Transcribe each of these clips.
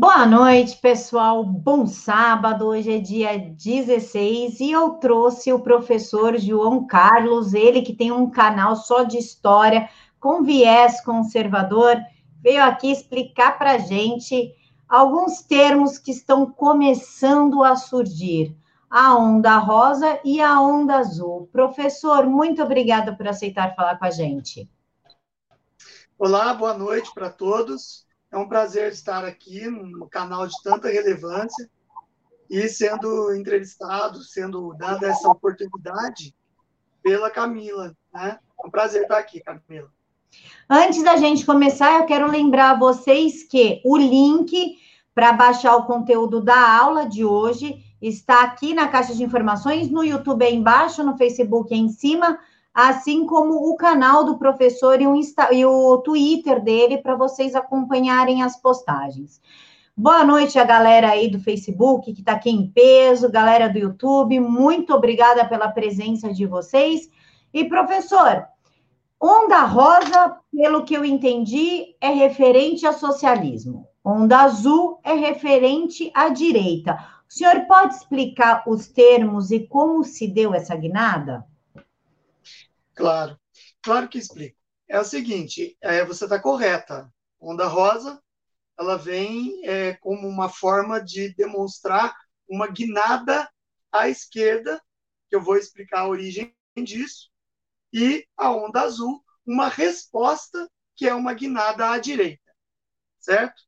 Boa noite, pessoal. Bom sábado. Hoje é dia 16 e eu trouxe o professor João Carlos, ele que tem um canal só de história com viés conservador, veio aqui explicar para gente alguns termos que estão começando a surgir. A onda rosa e a onda azul. Professor, muito obrigada por aceitar falar com a gente. Olá, boa noite para todos. É um prazer estar aqui num canal de tanta relevância e sendo entrevistado, sendo dada essa oportunidade pela Camila. Né? É um prazer estar aqui, Camila. Antes da gente começar, eu quero lembrar a vocês que o link para baixar o conteúdo da aula de hoje está aqui na caixa de informações, no YouTube é embaixo, no Facebook é em cima assim como o canal do professor e o, Insta, e o Twitter dele para vocês acompanharem as postagens. Boa noite a galera aí do Facebook que está aqui em peso, galera do YouTube, muito obrigada pela presença de vocês. E professor, onda rosa, pelo que eu entendi, é referente a socialismo. Onda azul é referente à direita. O senhor pode explicar os termos e como se deu essa guinada? Claro, claro que explico. É o seguinte, é, você está correta. Onda rosa, ela vem é, como uma forma de demonstrar uma guinada à esquerda, que eu vou explicar a origem disso, e a onda azul, uma resposta que é uma guinada à direita, certo?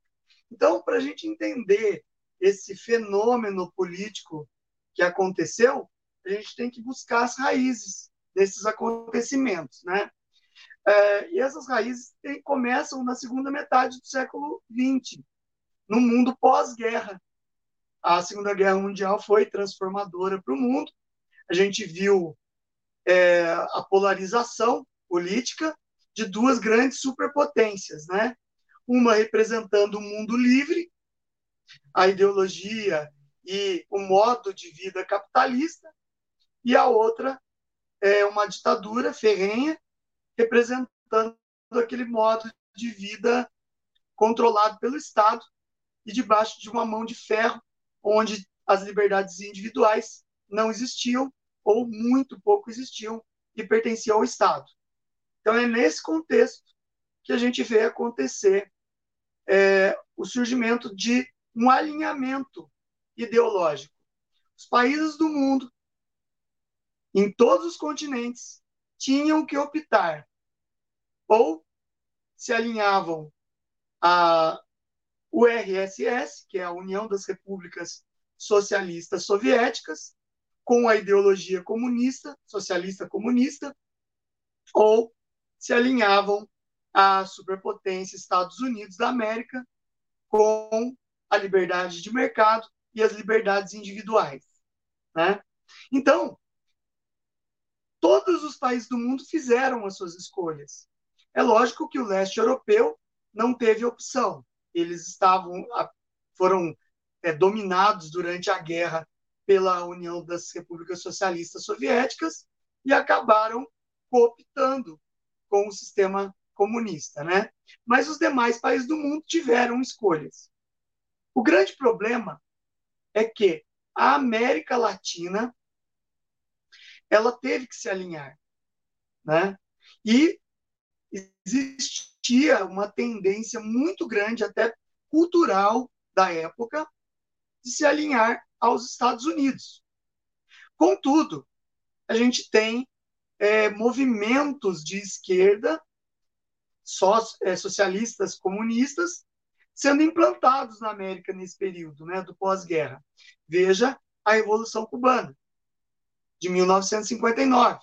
Então, para a gente entender esse fenômeno político que aconteceu, a gente tem que buscar as raízes desses acontecimentos, né? É, e essas raízes tem, começam na segunda metade do século XX, no mundo pós-guerra. A Segunda Guerra Mundial foi transformadora para o mundo. A gente viu é, a polarização política de duas grandes superpotências, né? Uma representando o mundo livre, a ideologia e o modo de vida capitalista, e a outra é, uma ditadura ferrenha, representando aquele modo de vida controlado pelo Estado e debaixo de uma mão de ferro, onde as liberdades individuais não existiam ou muito pouco existiam e pertenciam ao Estado. Então é nesse contexto que a gente vê acontecer é, o surgimento de um alinhamento ideológico. Os países do mundo em todos os continentes, tinham que optar ou se alinhavam à URSS, que é a União das Repúblicas Socialistas Soviéticas, com a ideologia comunista, socialista comunista, ou se alinhavam à superpotência Estados Unidos da América com a liberdade de mercado e as liberdades individuais, né? Então, todos os países do mundo fizeram as suas escolhas. É lógico que o leste europeu não teve opção. Eles estavam foram é, dominados durante a guerra pela União das Repúblicas Socialistas Soviéticas e acabaram cooptando com o sistema comunista, né? Mas os demais países do mundo tiveram escolhas. O grande problema é que a América Latina ela teve que se alinhar, né? E existia uma tendência muito grande, até cultural da época, de se alinhar aos Estados Unidos. Contudo, a gente tem é, movimentos de esquerda, é, socialistas, comunistas, sendo implantados na América nesse período né, do pós-guerra. Veja a Revolução Cubana de 1959.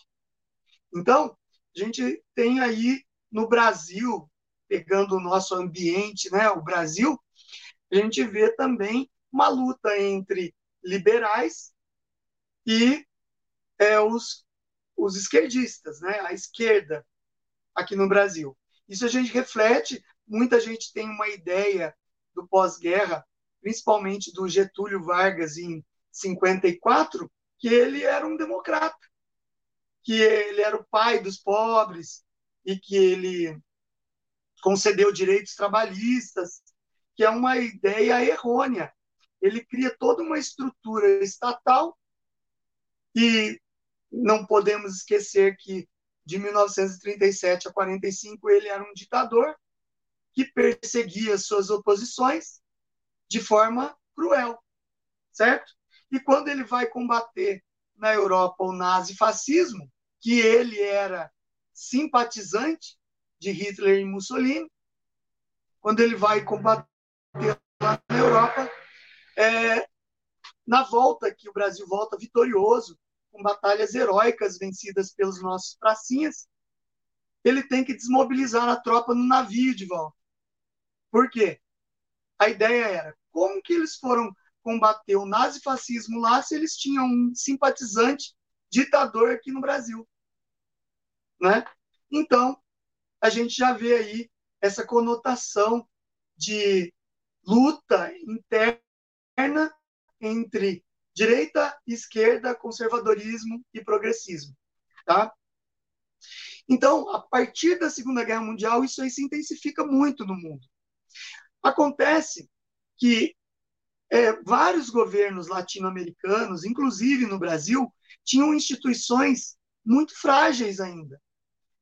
Então, a gente tem aí no Brasil, pegando o nosso ambiente, né, o Brasil, a gente vê também uma luta entre liberais e é, os, os esquerdistas, né, a esquerda aqui no Brasil. Isso a gente reflete, muita gente tem uma ideia do pós-guerra, principalmente do Getúlio Vargas em 54, que ele era um democrata, que ele era o pai dos pobres e que ele concedeu direitos trabalhistas, que é uma ideia errônea. Ele cria toda uma estrutura estatal e não podemos esquecer que de 1937 a 45 ele era um ditador que perseguia suas oposições de forma cruel, certo? E quando ele vai combater na Europa o nazifascismo, que ele era simpatizante de Hitler e Mussolini, quando ele vai combater lá na Europa, é, na volta, que o Brasil volta vitorioso, com batalhas heróicas vencidas pelos nossos pracinhas, ele tem que desmobilizar a tropa no navio de volta. Por quê? A ideia era como que eles foram combater o nazifascismo lá se eles tinham um simpatizante ditador aqui no Brasil, né? Então, a gente já vê aí essa conotação de luta interna entre direita, esquerda, conservadorismo e progressismo, tá? Então, a partir da Segunda Guerra Mundial, isso aí se intensifica muito no mundo. Acontece que é, vários governos latino-americanos, inclusive no Brasil, tinham instituições muito frágeis ainda,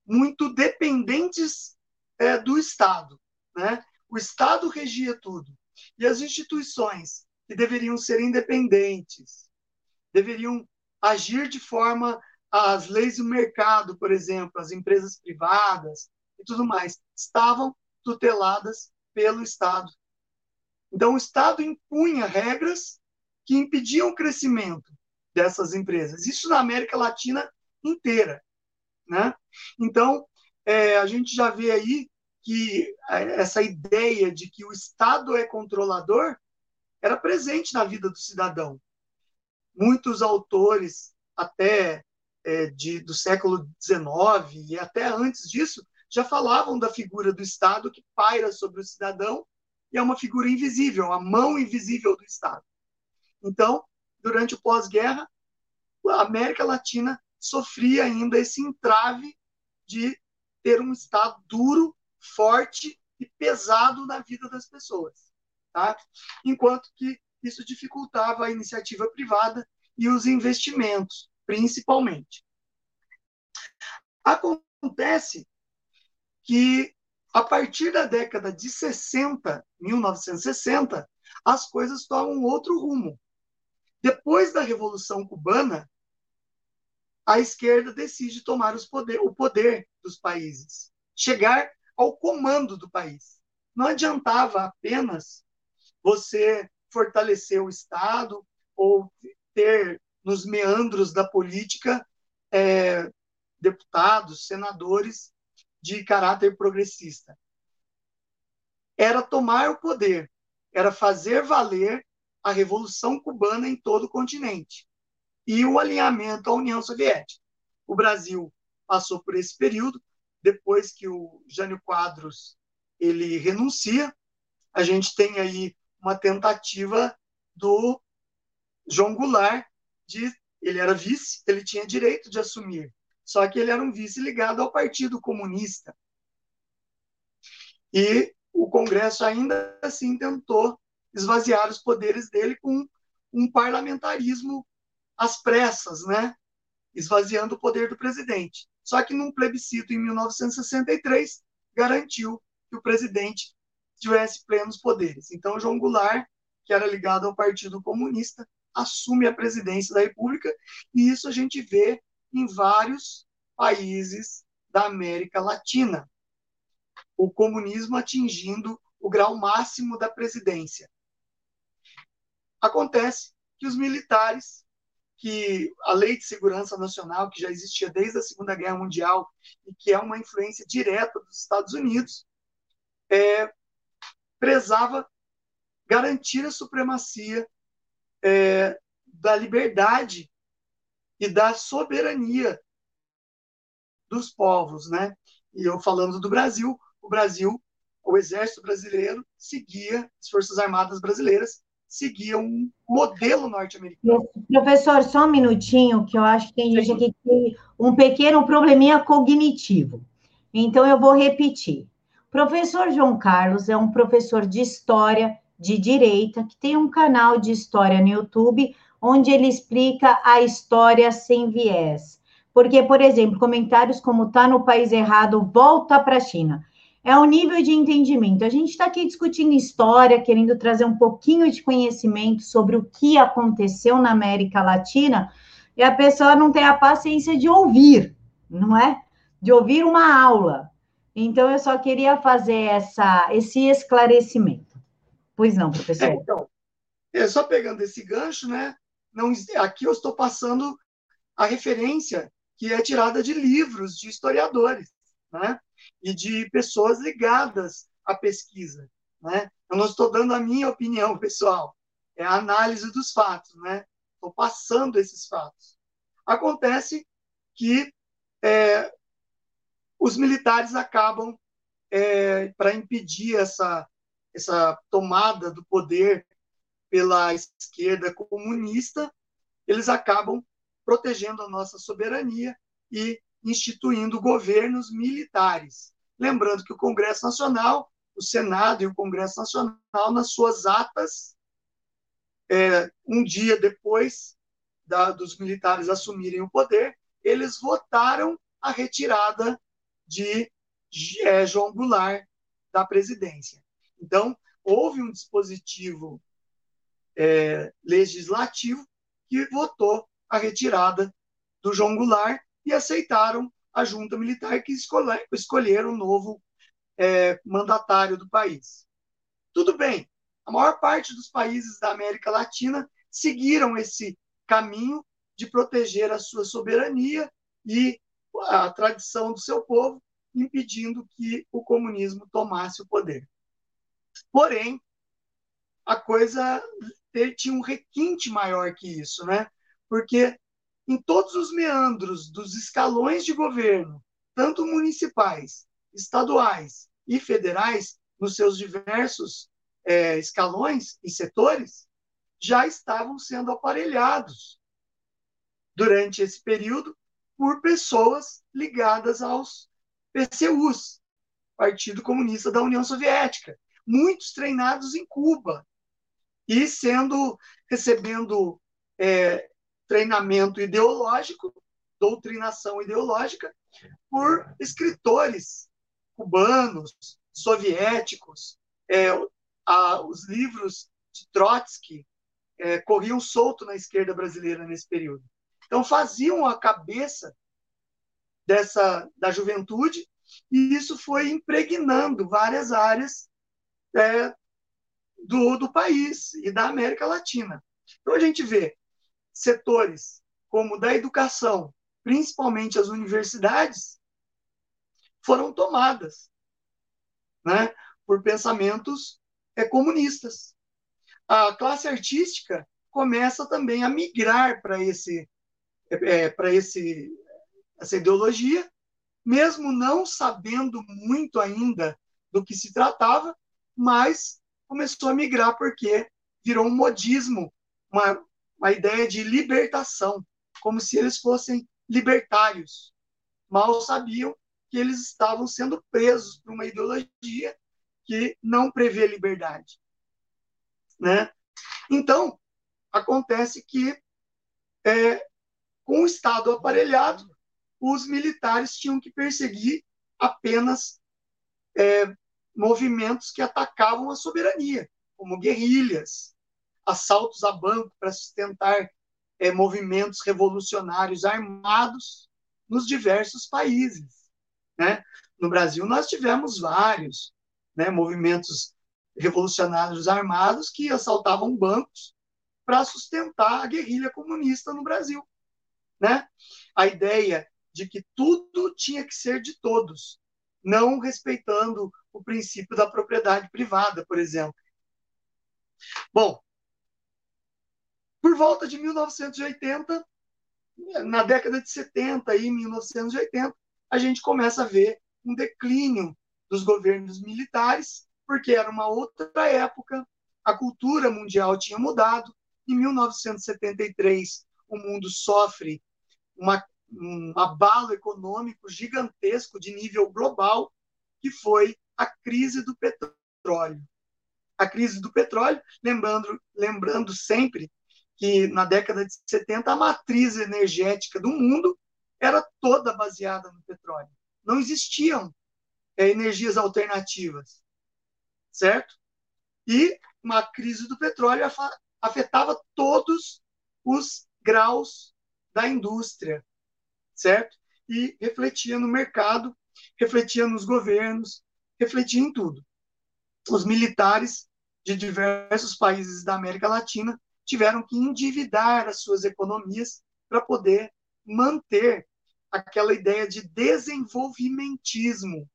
muito dependentes é, do Estado. Né? O Estado regia tudo. E as instituições que deveriam ser independentes, deveriam agir de forma as leis do mercado, por exemplo, as empresas privadas e tudo mais, estavam tuteladas pelo Estado. Então, o Estado impunha regras que impediam o crescimento dessas empresas. Isso na América Latina inteira. Né? Então, é, a gente já vê aí que é, essa ideia de que o Estado é controlador era presente na vida do cidadão. Muitos autores, até é, de, do século XIX e até antes disso, já falavam da figura do Estado que paira sobre o cidadão é uma figura invisível, a mão invisível do Estado. Então, durante o pós-guerra, a América Latina sofria ainda esse entrave de ter um Estado duro, forte e pesado na vida das pessoas. Tá? Enquanto que isso dificultava a iniciativa privada e os investimentos, principalmente. Acontece que, a partir da década de 60, 1960, as coisas tomam outro rumo. Depois da Revolução Cubana, a esquerda decide tomar poder, o poder dos países, chegar ao comando do país. Não adiantava apenas você fortalecer o Estado ou ter nos meandros da política é, deputados, senadores de caráter progressista. Era tomar o poder, era fazer valer a Revolução Cubana em todo o continente e o alinhamento à União Soviética. O Brasil passou por esse período, depois que o Jânio Quadros ele renuncia, a gente tem aí uma tentativa do João Goulart de ele era vice, ele tinha direito de assumir, só que ele era um vice ligado ao Partido Comunista. E o Congresso ainda assim tentou esvaziar os poderes dele com um parlamentarismo às pressas, né? esvaziando o poder do presidente. Só que num plebiscito em 1963 garantiu que o presidente tivesse plenos poderes. Então João Goulart, que era ligado ao Partido Comunista, assume a presidência da República e isso a gente vê em vários países da América Latina. O comunismo atingindo o grau máximo da presidência. Acontece que os militares que a Lei de Segurança Nacional, que já existia desde a Segunda Guerra Mundial e que é uma influência direta dos Estados Unidos, é, prezava garantir a supremacia é, da liberdade e da soberania dos povos, né? E eu falando do Brasil, o Brasil, o Exército Brasileiro seguia as Forças Armadas Brasileiras seguia um modelo norte-americano. Professor, só um minutinho, que eu acho que tem gente aqui que tem um pequeno probleminha cognitivo. Então, eu vou repetir. Professor João Carlos é um professor de história de direita que tem um canal de história no YouTube onde ele explica a história sem viés. Porque, por exemplo, comentários como tá no país errado, volta para a China. É o nível de entendimento. A gente está aqui discutindo história, querendo trazer um pouquinho de conhecimento sobre o que aconteceu na América Latina, e a pessoa não tem a paciência de ouvir, não é? De ouvir uma aula. Então, eu só queria fazer essa, esse esclarecimento. Pois não, professor? É, então, é, só pegando esse gancho, né? Não, aqui eu estou passando a referência que é tirada de livros de historiadores, né? E de pessoas ligadas à pesquisa, né? Eu não estou dando a minha opinião pessoal, é a análise dos fatos, né? Estou passando esses fatos. Acontece que é, os militares acabam, é, para impedir essa, essa tomada do poder pela esquerda comunista, eles acabam protegendo a nossa soberania e instituindo governos militares. Lembrando que o Congresso Nacional, o Senado e o Congresso Nacional, nas suas atas, é, um dia depois da, dos militares assumirem o poder, eles votaram a retirada de é, João Goulart da presidência. Então, houve um dispositivo é, legislativo que votou a retirada do João Goulart e aceitaram a junta militar que escolher, escolheram o novo é, mandatário do país. Tudo bem, a maior parte dos países da América Latina seguiram esse caminho de proteger a sua soberania e a tradição do seu povo, impedindo que o comunismo tomasse o poder. Porém, a coisa tinha um requinte maior que isso, né? Porque em todos os meandros dos escalões de governo, tanto municipais, estaduais e federais, nos seus diversos é, escalões e setores, já estavam sendo aparelhados durante esse período por pessoas ligadas aos PCUs, Partido Comunista da União Soviética, muitos treinados em Cuba e sendo recebendo é, treinamento ideológico, doutrinação ideológica por escritores cubanos, soviéticos, é, a, os livros de Trotsky é, corriam solto na esquerda brasileira nesse período. Então faziam a cabeça dessa da juventude e isso foi impregnando várias áreas é, do, do país e da América Latina. Então a gente vê setores como da educação, principalmente as universidades, foram tomadas né, por pensamentos é, comunistas. A classe artística começa também a migrar para esse, é, para esse essa ideologia, mesmo não sabendo muito ainda do que se tratava, mas começou a migrar porque virou um modismo, uma, uma ideia de libertação, como se eles fossem libertários. Mal sabiam que eles estavam sendo presos por uma ideologia que não prevê liberdade. Né? Então, acontece que, é, com o Estado aparelhado, os militares tinham que perseguir apenas é, movimentos que atacavam a soberania, como guerrilhas, assaltos a banco para sustentar é, movimentos revolucionários armados nos diversos países. Né? No Brasil, nós tivemos vários né, movimentos revolucionários armados que assaltavam bancos para sustentar a guerrilha comunista no Brasil. Né? A ideia de que tudo tinha que ser de todos, não respeitando o princípio da propriedade privada, por exemplo. Bom, por volta de 1980, na década de 70 e 1980, a gente começa a ver um declínio dos governos militares, porque era uma outra época, a cultura mundial tinha mudado. Em 1973, o mundo sofre uma um abalo econômico gigantesco de nível global, que foi a crise do petróleo. A crise do petróleo, lembrando, lembrando sempre que na década de 70 a matriz energética do mundo era toda baseada no petróleo. Não existiam é, energias alternativas, certo? E uma crise do petróleo afetava todos os graus da indústria, certo? E refletia no mercado, refletia nos governos, refletia em tudo. Os militares de diversos países da América Latina tiveram que endividar as suas economias para poder manter aquela ideia de desenvolvimentismo.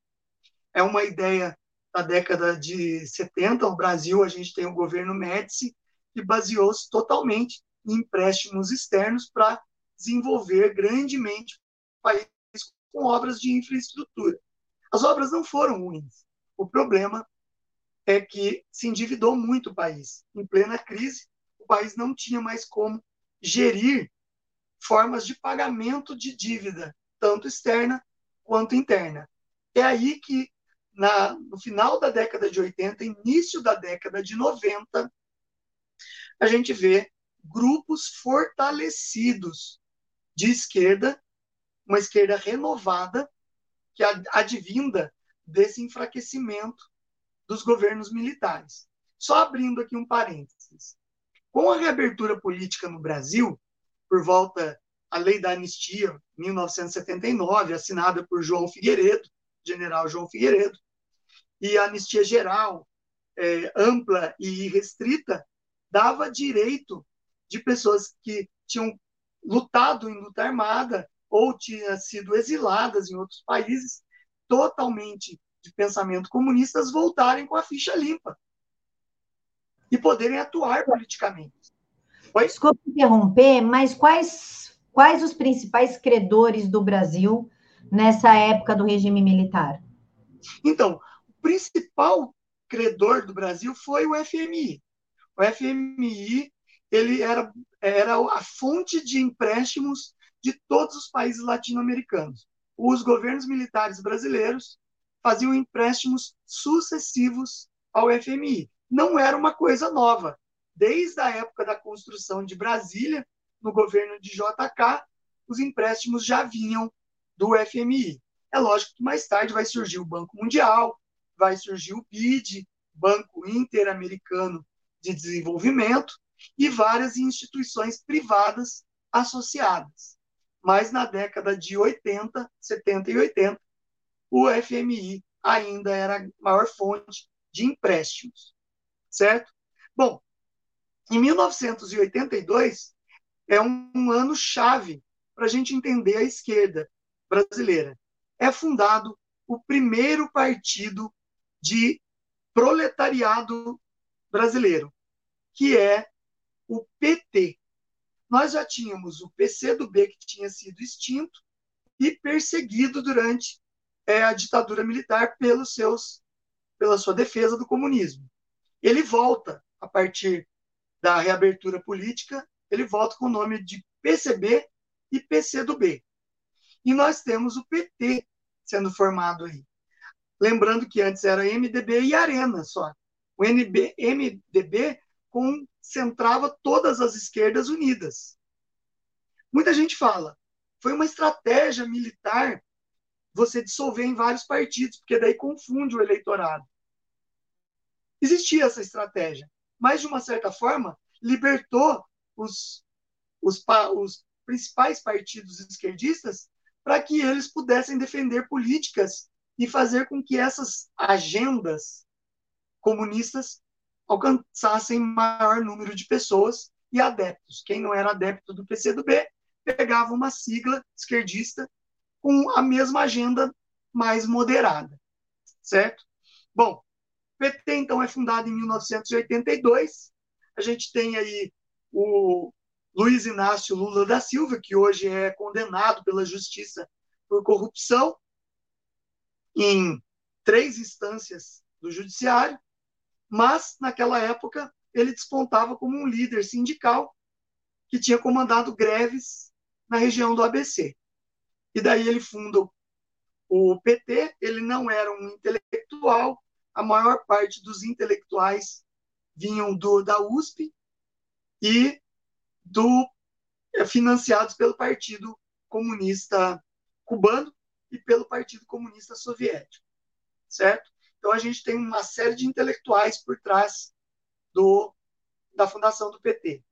É uma ideia da década de 70, no Brasil, a gente tem o governo Médici, que baseou-se totalmente em empréstimos externos para desenvolver grandemente o país com obras de infraestrutura. As obras não foram ruins. O problema é que se endividou muito o país. Em plena crise, o país não tinha mais como gerir formas de pagamento de dívida, tanto externa quanto interna. É aí que, na, no final da década de 80, início da década de 90, a gente vê grupos fortalecidos de esquerda, uma esquerda renovada, que advinda desse enfraquecimento dos governos militares. Só abrindo aqui um parênteses. Com a reabertura política no Brasil, por volta a lei da anistia, 1979, assinada por João Figueiredo, general João Figueiredo, e a anistia geral, é, ampla e restrita, dava direito de pessoas que tinham lutado em luta armada ou tinham sido exiladas em outros países, totalmente de pensamento comunistas, voltarem com a ficha limpa e poderem atuar politicamente. Oi? Desculpe interromper, mas quais, quais os principais credores do Brasil nessa época do regime militar? Então, o principal credor do Brasil foi o FMI. O FMI ele era, era a fonte de empréstimos de todos os países latino-americanos. Os governos militares brasileiros faziam empréstimos sucessivos ao FMI. Não era uma coisa nova. Desde a época da construção de Brasília, no governo de JK, os empréstimos já vinham do FMI. É lógico que mais tarde vai surgir o Banco Mundial, vai surgir o BID, Banco Interamericano de Desenvolvimento, e várias instituições privadas associadas. Mas na década de 80, 70 e 80, o FMI ainda era a maior fonte de empréstimos, certo? Bom, em 1982 é um, um ano chave para a gente entender a esquerda brasileira. É fundado o primeiro partido de proletariado brasileiro, que é o PT. Nós já tínhamos o PCdoB, que tinha sido extinto e perseguido durante é, a ditadura militar pelos seus, pela sua defesa do comunismo. Ele volta, a partir da reabertura política, ele volta com o nome de PCB e PCdoB. E nós temos o PT sendo formado aí. Lembrando que antes era MDB e Arena só. O NB, MDB concentrava todas as esquerdas unidas. Muita gente fala, foi uma estratégia militar você dissolver em vários partidos, porque daí confunde o eleitorado. Existia essa estratégia, mas de uma certa forma libertou os, os, os principais partidos esquerdistas para que eles pudessem defender políticas e fazer com que essas agendas comunistas alcançassem maior número de pessoas e adeptos. Quem não era adepto do PCdoB pegava uma sigla esquerdista com a mesma agenda mais moderada, certo? Bom, o PT então é fundado em 1982. A gente tem aí o Luiz Inácio Lula da Silva, que hoje é condenado pela justiça por corrupção em três instâncias do judiciário mas naquela época ele despontava como um líder sindical que tinha comandado greves na região do ABC. E daí ele funda o PT ele não era um intelectual, a maior parte dos intelectuais vinham do, da USP e do é, financiados pelo Partido Comunista Cubano e pelo Partido Comunista Soviético, certo? Então a gente tem uma série de intelectuais por trás do, da fundação do PT.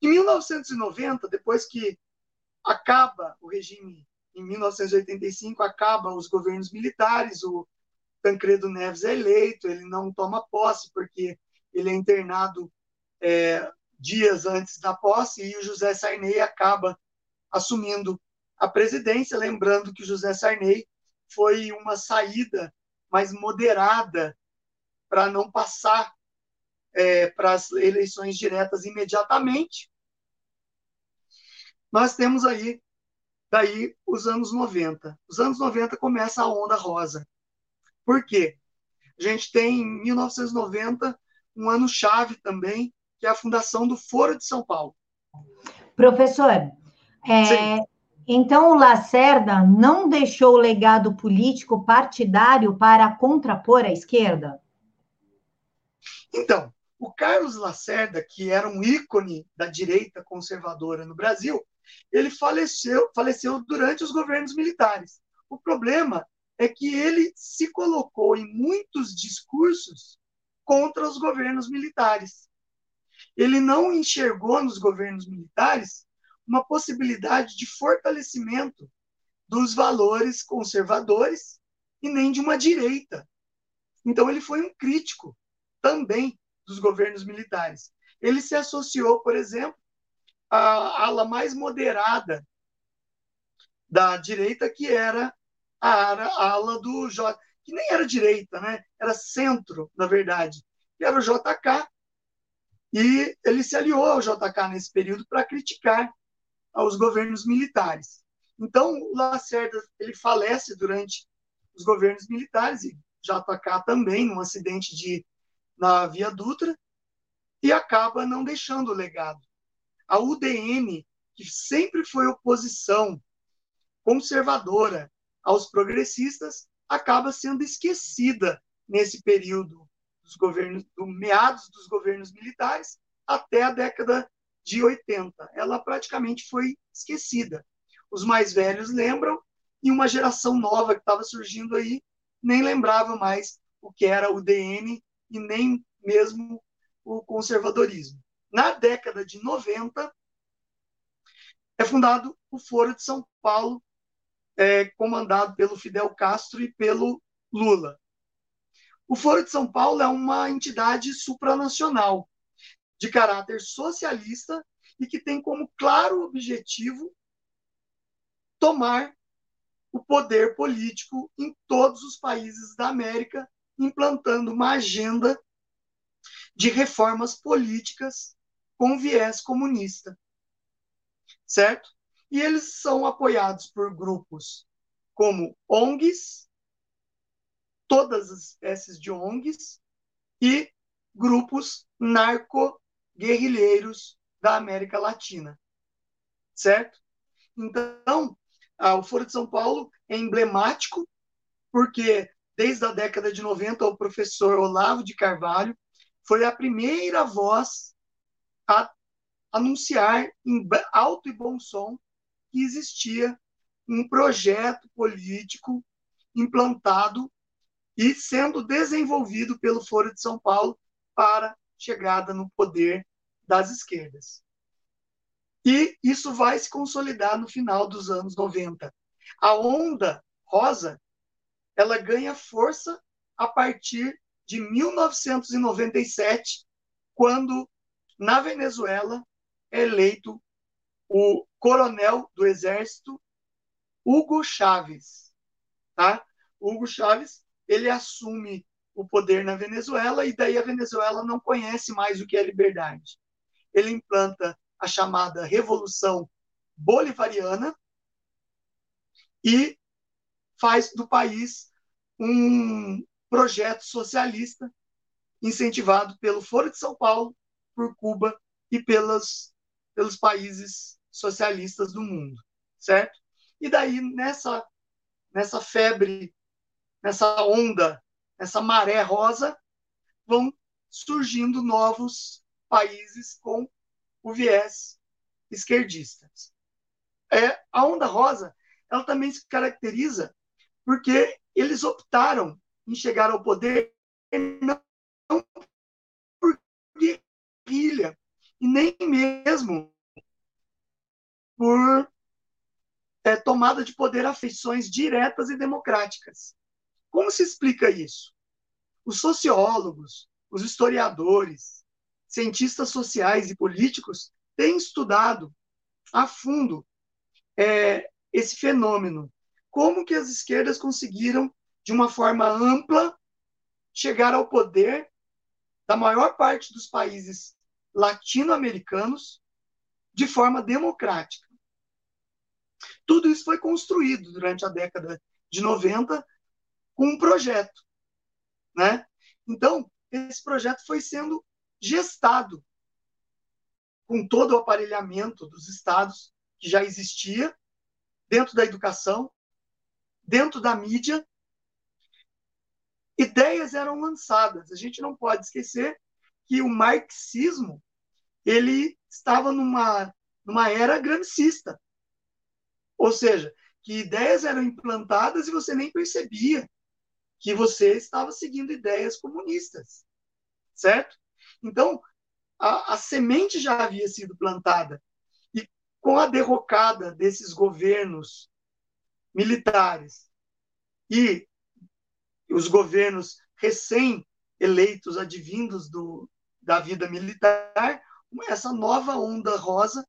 Em 1990, depois que acaba o regime, em 1985 acaba os governos militares, o Tancredo Neves é eleito, ele não toma posse porque ele é internado é, dias antes da posse e o José Sarney acaba assumindo a presidência, lembrando que o José Sarney foi uma saída mais moderada para não passar é, para as eleições diretas imediatamente. Nós temos aí daí os anos 90. Os anos 90 começa a onda rosa. Por quê? A gente tem em 1990 um ano chave também, que é a fundação do Foro de São Paulo. Professor, é, então o Lacerda não deixou legado político partidário para contrapor a esquerda? Então, o Carlos Lacerda, que era um ícone da direita conservadora no Brasil, ele faleceu, faleceu durante os governos militares. O problema é que ele se colocou em muitos discursos contra os governos militares. Ele não enxergou nos governos militares uma possibilidade de fortalecimento dos valores conservadores e nem de uma direita. Então, ele foi um crítico também dos governos militares. Ele se associou, por exemplo, à ala mais moderada da direita, que era a ala do J, que nem era direita, né? Era centro, na verdade, que era o JK. E ele se aliou ao JK nesse período para criticar aos governos militares. Então, o Lacerda ele falece durante os governos militares e JK também num acidente de na Via Dutra e acaba não deixando o legado. A UDN, que sempre foi oposição conservadora aos progressistas, acaba sendo esquecida nesse período dos governos, do meados dos governos militares até a década de 80. Ela praticamente foi esquecida. Os mais velhos lembram e uma geração nova que estava surgindo aí nem lembrava mais o que era o DN e nem mesmo o conservadorismo. Na década de 90, é fundado o Foro de São Paulo, é, comandado pelo Fidel Castro e pelo Lula. O Foro de São Paulo é uma entidade supranacional, de caráter socialista e que tem como claro objetivo tomar o poder político em todos os países da América, implantando uma agenda de reformas políticas com viés comunista. Certo? E eles são apoiados por grupos como ONGs, todas as espécies de ONGs, e grupos narco-guerrilheiros da América Latina. Certo? Então, o Foro de São Paulo é emblemático, porque desde a década de 90, o professor Olavo de Carvalho foi a primeira voz a anunciar em alto e bom som que existia um projeto político implantado e sendo desenvolvido pelo Foro de São Paulo para chegada no poder das esquerdas. E isso vai se consolidar no final dos anos 90. A onda rosa, ela ganha força a partir de 1997, quando na Venezuela é eleito o coronel do exército Hugo Chávez, tá? Hugo Chávez, ele assume o poder na Venezuela e daí a Venezuela não conhece mais o que é liberdade. Ele implanta a chamada Revolução Bolivariana e faz do país um projeto socialista incentivado pelo Foro de São Paulo, por Cuba e pelas, pelos países socialistas do mundo, certo? E daí, nessa nessa febre, nessa onda, nessa maré rosa, vão surgindo novos países com o viés esquerdista. É, a onda rosa, ela também se caracteriza porque eles optaram em chegar ao poder não por guerrilha e nem mesmo por é, tomada de poder a feições diretas e democráticas. Como se explica isso? Os sociólogos, os historiadores, cientistas sociais e políticos têm estudado a fundo é, esse fenômeno. Como que as esquerdas conseguiram, de uma forma ampla, chegar ao poder da maior parte dos países latino-americanos de forma democrática. Tudo isso foi construído durante a década de 90 com um projeto, né? Então, esse projeto foi sendo gestado com todo o aparelhamento dos estados que já existia dentro da educação, dentro da mídia. Ideias eram lançadas. A gente não pode esquecer que o marxismo ele estava numa, numa era gramscista. Ou seja, que ideias eram implantadas e você nem percebia que você estava seguindo ideias comunistas, certo? Então, a, a semente já havia sido plantada. E com a derrocada desses governos militares e os governos recém-eleitos, advindos do, da vida militar, essa nova onda rosa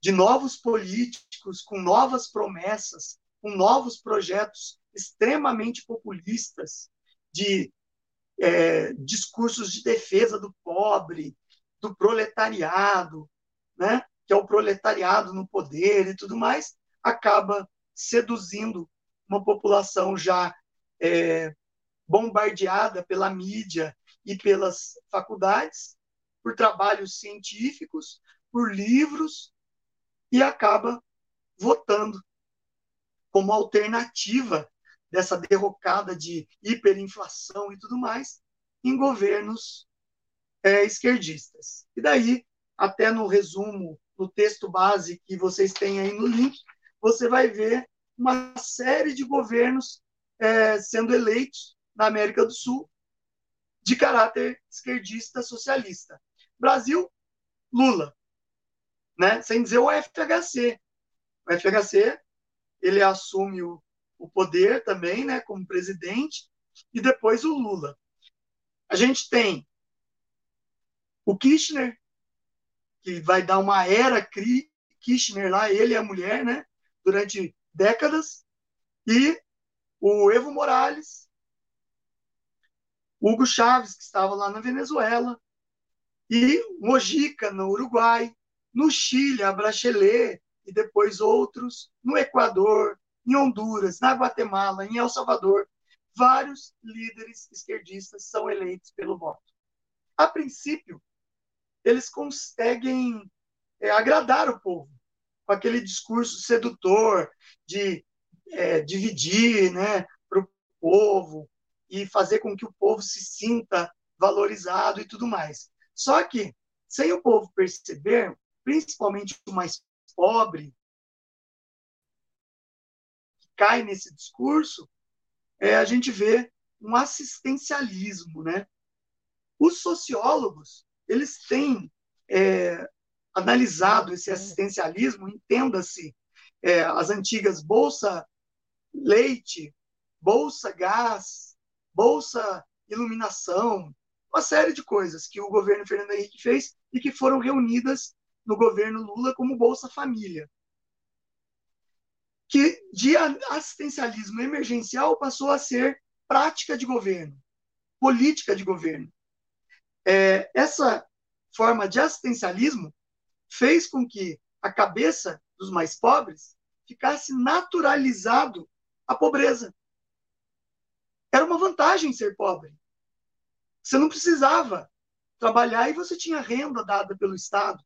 de novos políticos com novas promessas, com novos projetos extremamente populistas, de é, discursos de defesa do pobre, do proletariado, né? que é o proletariado no poder e tudo mais, acaba seduzindo uma população já é, bombardeada pela mídia e pelas faculdades, por trabalhos científicos, por livros, e acaba votando como alternativa dessa derrocada de hiperinflação e tudo mais em governos é, esquerdistas. E daí, até no resumo, no texto base que vocês têm aí no link, você vai ver uma série de governos é, sendo eleitos na América do Sul de caráter esquerdista socialista. Brasil, Lula, né? sem dizer o FHC. O FHC ele assume o, o poder também, né, como presidente, e depois o Lula. A gente tem o Kirchner, que vai dar uma era Kirchner lá, ele e a mulher, né, durante décadas, e o Evo Morales, Hugo Chávez, que estava lá na Venezuela, e Mojica, no Uruguai, no Chile, a Bachelet, e depois outros, no Equador, em Honduras, na Guatemala, em El Salvador, vários líderes esquerdistas são eleitos pelo voto. A princípio, eles conseguem é, agradar o povo com aquele discurso sedutor de é, dividir né, para o povo e fazer com que o povo se sinta valorizado e tudo mais. Só que, sem o povo perceber, principalmente o mais pobre, cai nesse discurso, é, a gente vê um assistencialismo, né? Os sociólogos, eles têm é, analisado esse assistencialismo, entenda-se, é, as antigas Bolsa Leite, Bolsa Gás, Bolsa Iluminação, uma série de coisas que o governo Fernando Henrique fez e que foram reunidas no governo Lula como Bolsa Família. Que de assistencialismo emergencial passou a ser prática de governo, política de governo. É, essa forma de assistencialismo fez com que a cabeça dos mais pobres ficasse naturalizado a pobreza. Era uma vantagem ser pobre. Você não precisava trabalhar e você tinha renda dada pelo Estado.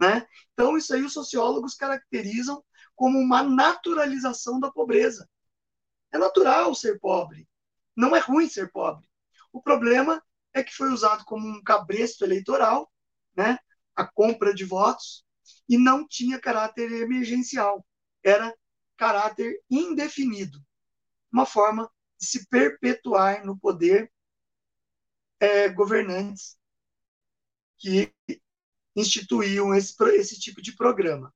Né? Então, isso aí os sociólogos caracterizam como uma naturalização da pobreza. É natural ser pobre. Não é ruim ser pobre. O problema é que foi usado como um cabresto eleitoral, né? a compra de votos, e não tinha caráter emergencial. Era caráter indefinido. Uma forma de se perpetuar no poder é, governantes que instituíam esse, esse tipo de programa.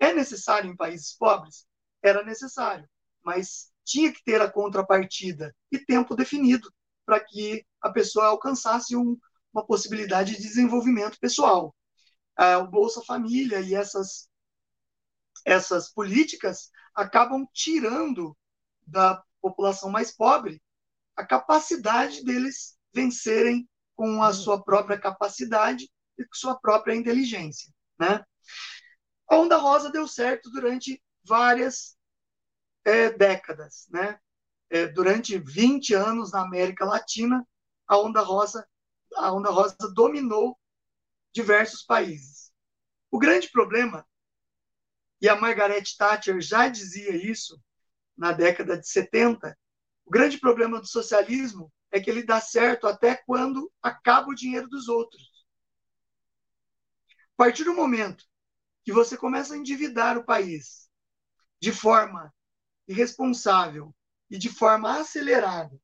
É necessário em países pobres? Era necessário, mas tinha que ter a contrapartida e tempo definido para que a pessoa alcançasse um, uma possibilidade de desenvolvimento pessoal. Ah, o Bolsa Família e essas, essas políticas acabam tirando da população mais pobre a capacidade deles vencerem com a sua própria capacidade e com sua própria inteligência, né? A onda rosa deu certo durante várias é, décadas, né? É, durante 20 anos na América Latina, a onda rosa, a onda rosa dominou diversos países. O grande problema, e a Margaret Thatcher já dizia isso na década de 70, o grande problema do socialismo é que ele dá certo até quando acaba o dinheiro dos outros. A partir do momento que você começa a endividar o país de forma irresponsável e de forma acelerada,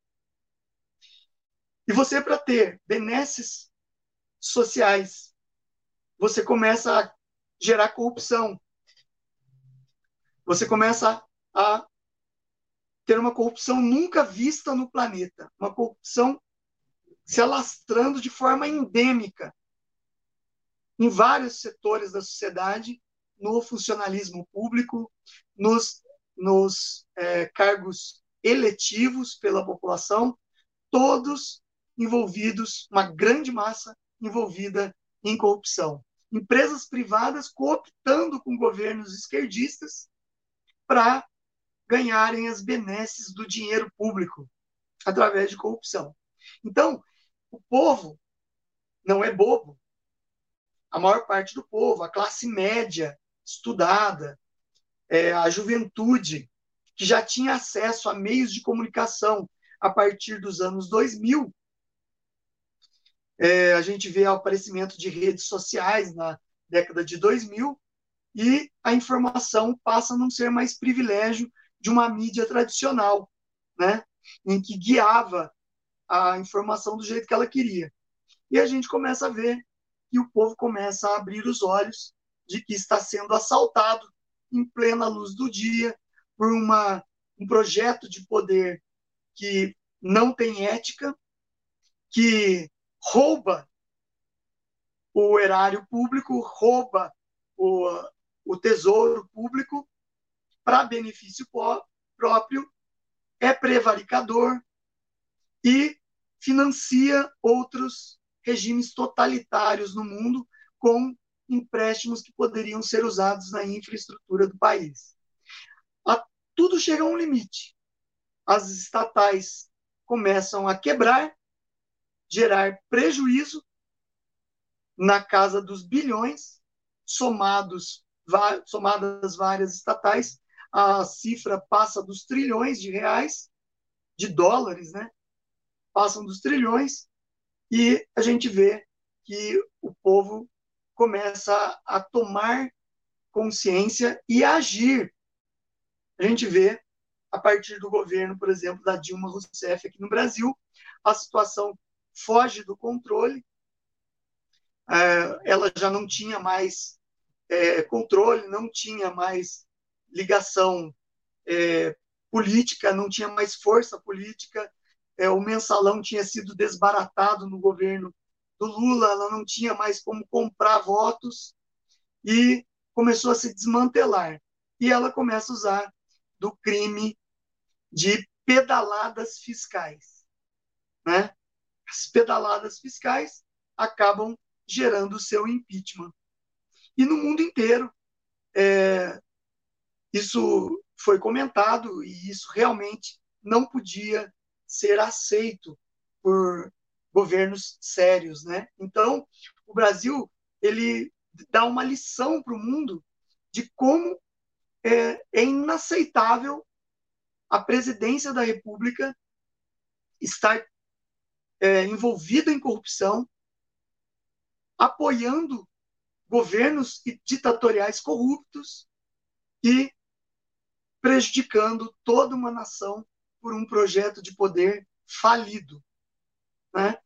e você, para ter benesses sociais, você começa a gerar corrupção. Você começa a ter uma corrupção nunca vista no planeta, uma corrupção se alastrando de forma endêmica em vários setores da sociedade, no funcionalismo público, nos, nos é, cargos eletivos pela população, todos envolvidos, uma grande massa envolvida em corrupção. Empresas privadas cooptando com governos esquerdistas para ganharem as benesses do dinheiro público através de corrupção. Então, o povo não é bobo. A maior parte do povo, a classe média estudada, é, a juventude, que já tinha acesso a meios de comunicação a partir dos anos 2000, é, a gente vê o aparecimento de redes sociais na década de 2000 e a informação passa a não ser mais privilégio de uma mídia tradicional, né? em que guiava a informação do jeito que ela queria. E a gente começa a ver que o povo começa a abrir os olhos de que está sendo assaltado em plena luz do dia por uma, um projeto de poder que não tem ética, que rouba o erário público, rouba o, o tesouro público para benefício próprio, é prevaricador e financia outros regimes totalitários no mundo com empréstimos que poderiam ser usados na infraestrutura do país. A, tudo chega a um limite. As estatais começam a quebrar, gerar prejuízo na casa dos bilhões, somados somadas várias estatais, a cifra passa dos trilhões de reais, de dólares, né? Passam dos trilhões e a gente vê que o povo começa a tomar consciência e agir. A gente vê, a partir do governo, por exemplo, da Dilma Rousseff aqui no Brasil, a situação foge do controle, é, ela já não tinha mais é, controle, não tinha mais ligação é, política, não tinha mais força política. É, o mensalão tinha sido desbaratado no governo do Lula, ela não tinha mais como comprar votos e começou a se desmantelar. E ela começa a usar do crime de pedaladas fiscais. Né? As pedaladas fiscais acabam gerando o seu impeachment. E no mundo inteiro, é, isso foi comentado e isso realmente não podia ser aceito por governos sérios, né? Então, o Brasil ele dá uma lição para o mundo de como é, é inaceitável a presidência da República estar é, envolvida em corrupção, apoiando governos ditatoriais corruptos e prejudicando toda uma nação por um projeto de poder falido. Né?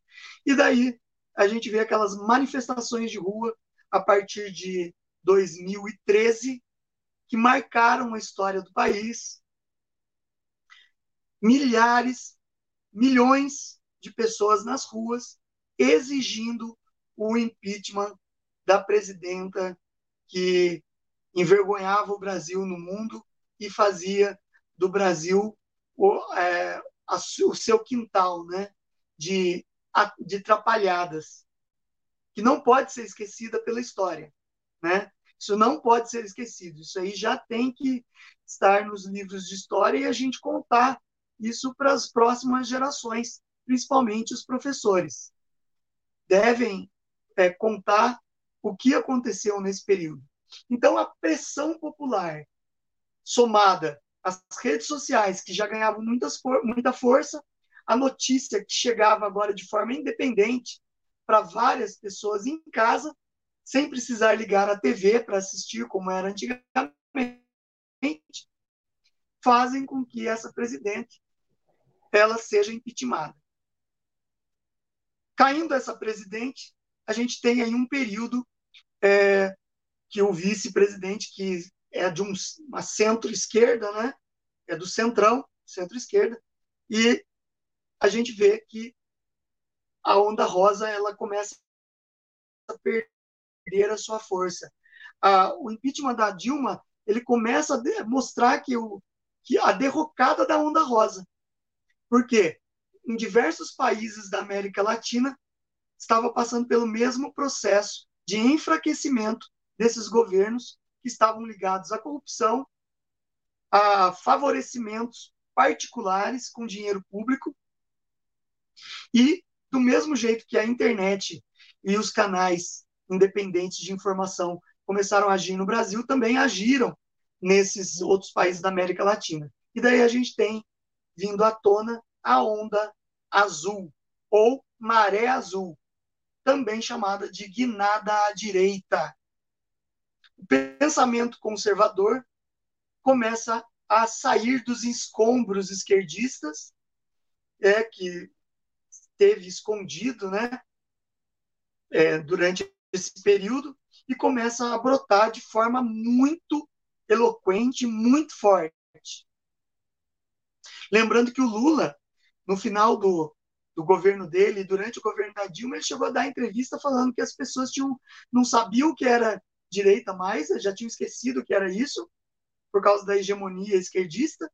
E daí a gente vê aquelas manifestações de rua a partir de 2013 que marcaram a história do país. Milhares, milhões de pessoas nas ruas exigindo o impeachment da presidenta que envergonhava o Brasil no mundo e fazia do Brasil o, é, a, o seu quintal né, de, de trapalhadas, que não pode ser esquecida pela história. Né? Isso não pode ser esquecido. Isso aí já tem que estar nos livros de história e a gente contar isso para as próximas gerações, principalmente os professores. Devem é, contar o que aconteceu nesse período. Então, a pressão popular, somada às redes sociais, que já ganhavam muitas, muita força, a notícia que chegava agora de forma independente para várias pessoas em casa, sem precisar ligar a TV para assistir, como era antigamente, fazem com que essa presidente ela seja impeachmentada. Caindo essa presidente, a gente tem aí um período é, que o vice-presidente, que é de um, uma centro-esquerda, né? é do centrão, centro-esquerda, e a gente vê que a onda rosa ela começa a perder a sua força. Ah, o impeachment da Dilma ele começa a mostrar que, o, que a derrocada da onda rosa. Por quê? Em diversos países da América Latina estava passando pelo mesmo processo de enfraquecimento desses governos estavam ligados à corrupção, a favorecimentos particulares com dinheiro público e do mesmo jeito que a internet e os canais independentes de informação começaram a agir no Brasil, também agiram nesses outros países da América Latina. E daí a gente tem vindo à tona a onda azul, ou maré azul, também chamada de guinada à direita. O pensamento conservador começa a sair dos escombros esquerdistas, é que teve escondido, né, é, durante esse período e começa a brotar de forma muito eloquente, muito forte. Lembrando que o Lula, no final do, do governo dele, durante o governo da Dilma, ele chegou a dar entrevista falando que as pessoas tinham, não sabiam o que era direita mais, já tinham esquecido que era isso, por causa da hegemonia esquerdista,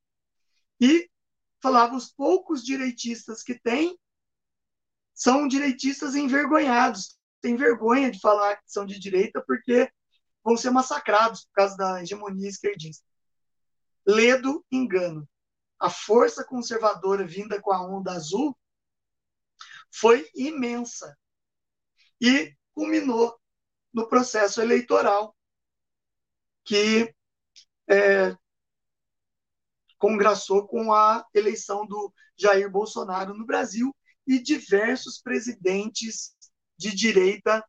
e falava os poucos direitistas que tem são direitistas envergonhados, têm vergonha de falar que são de direita porque vão ser massacrados por causa da hegemonia esquerdista. Ledo engano. A força conservadora vinda com a onda azul foi imensa e culminou no processo eleitoral que é, congraçou com a eleição do Jair Bolsonaro no Brasil e diversos presidentes de direita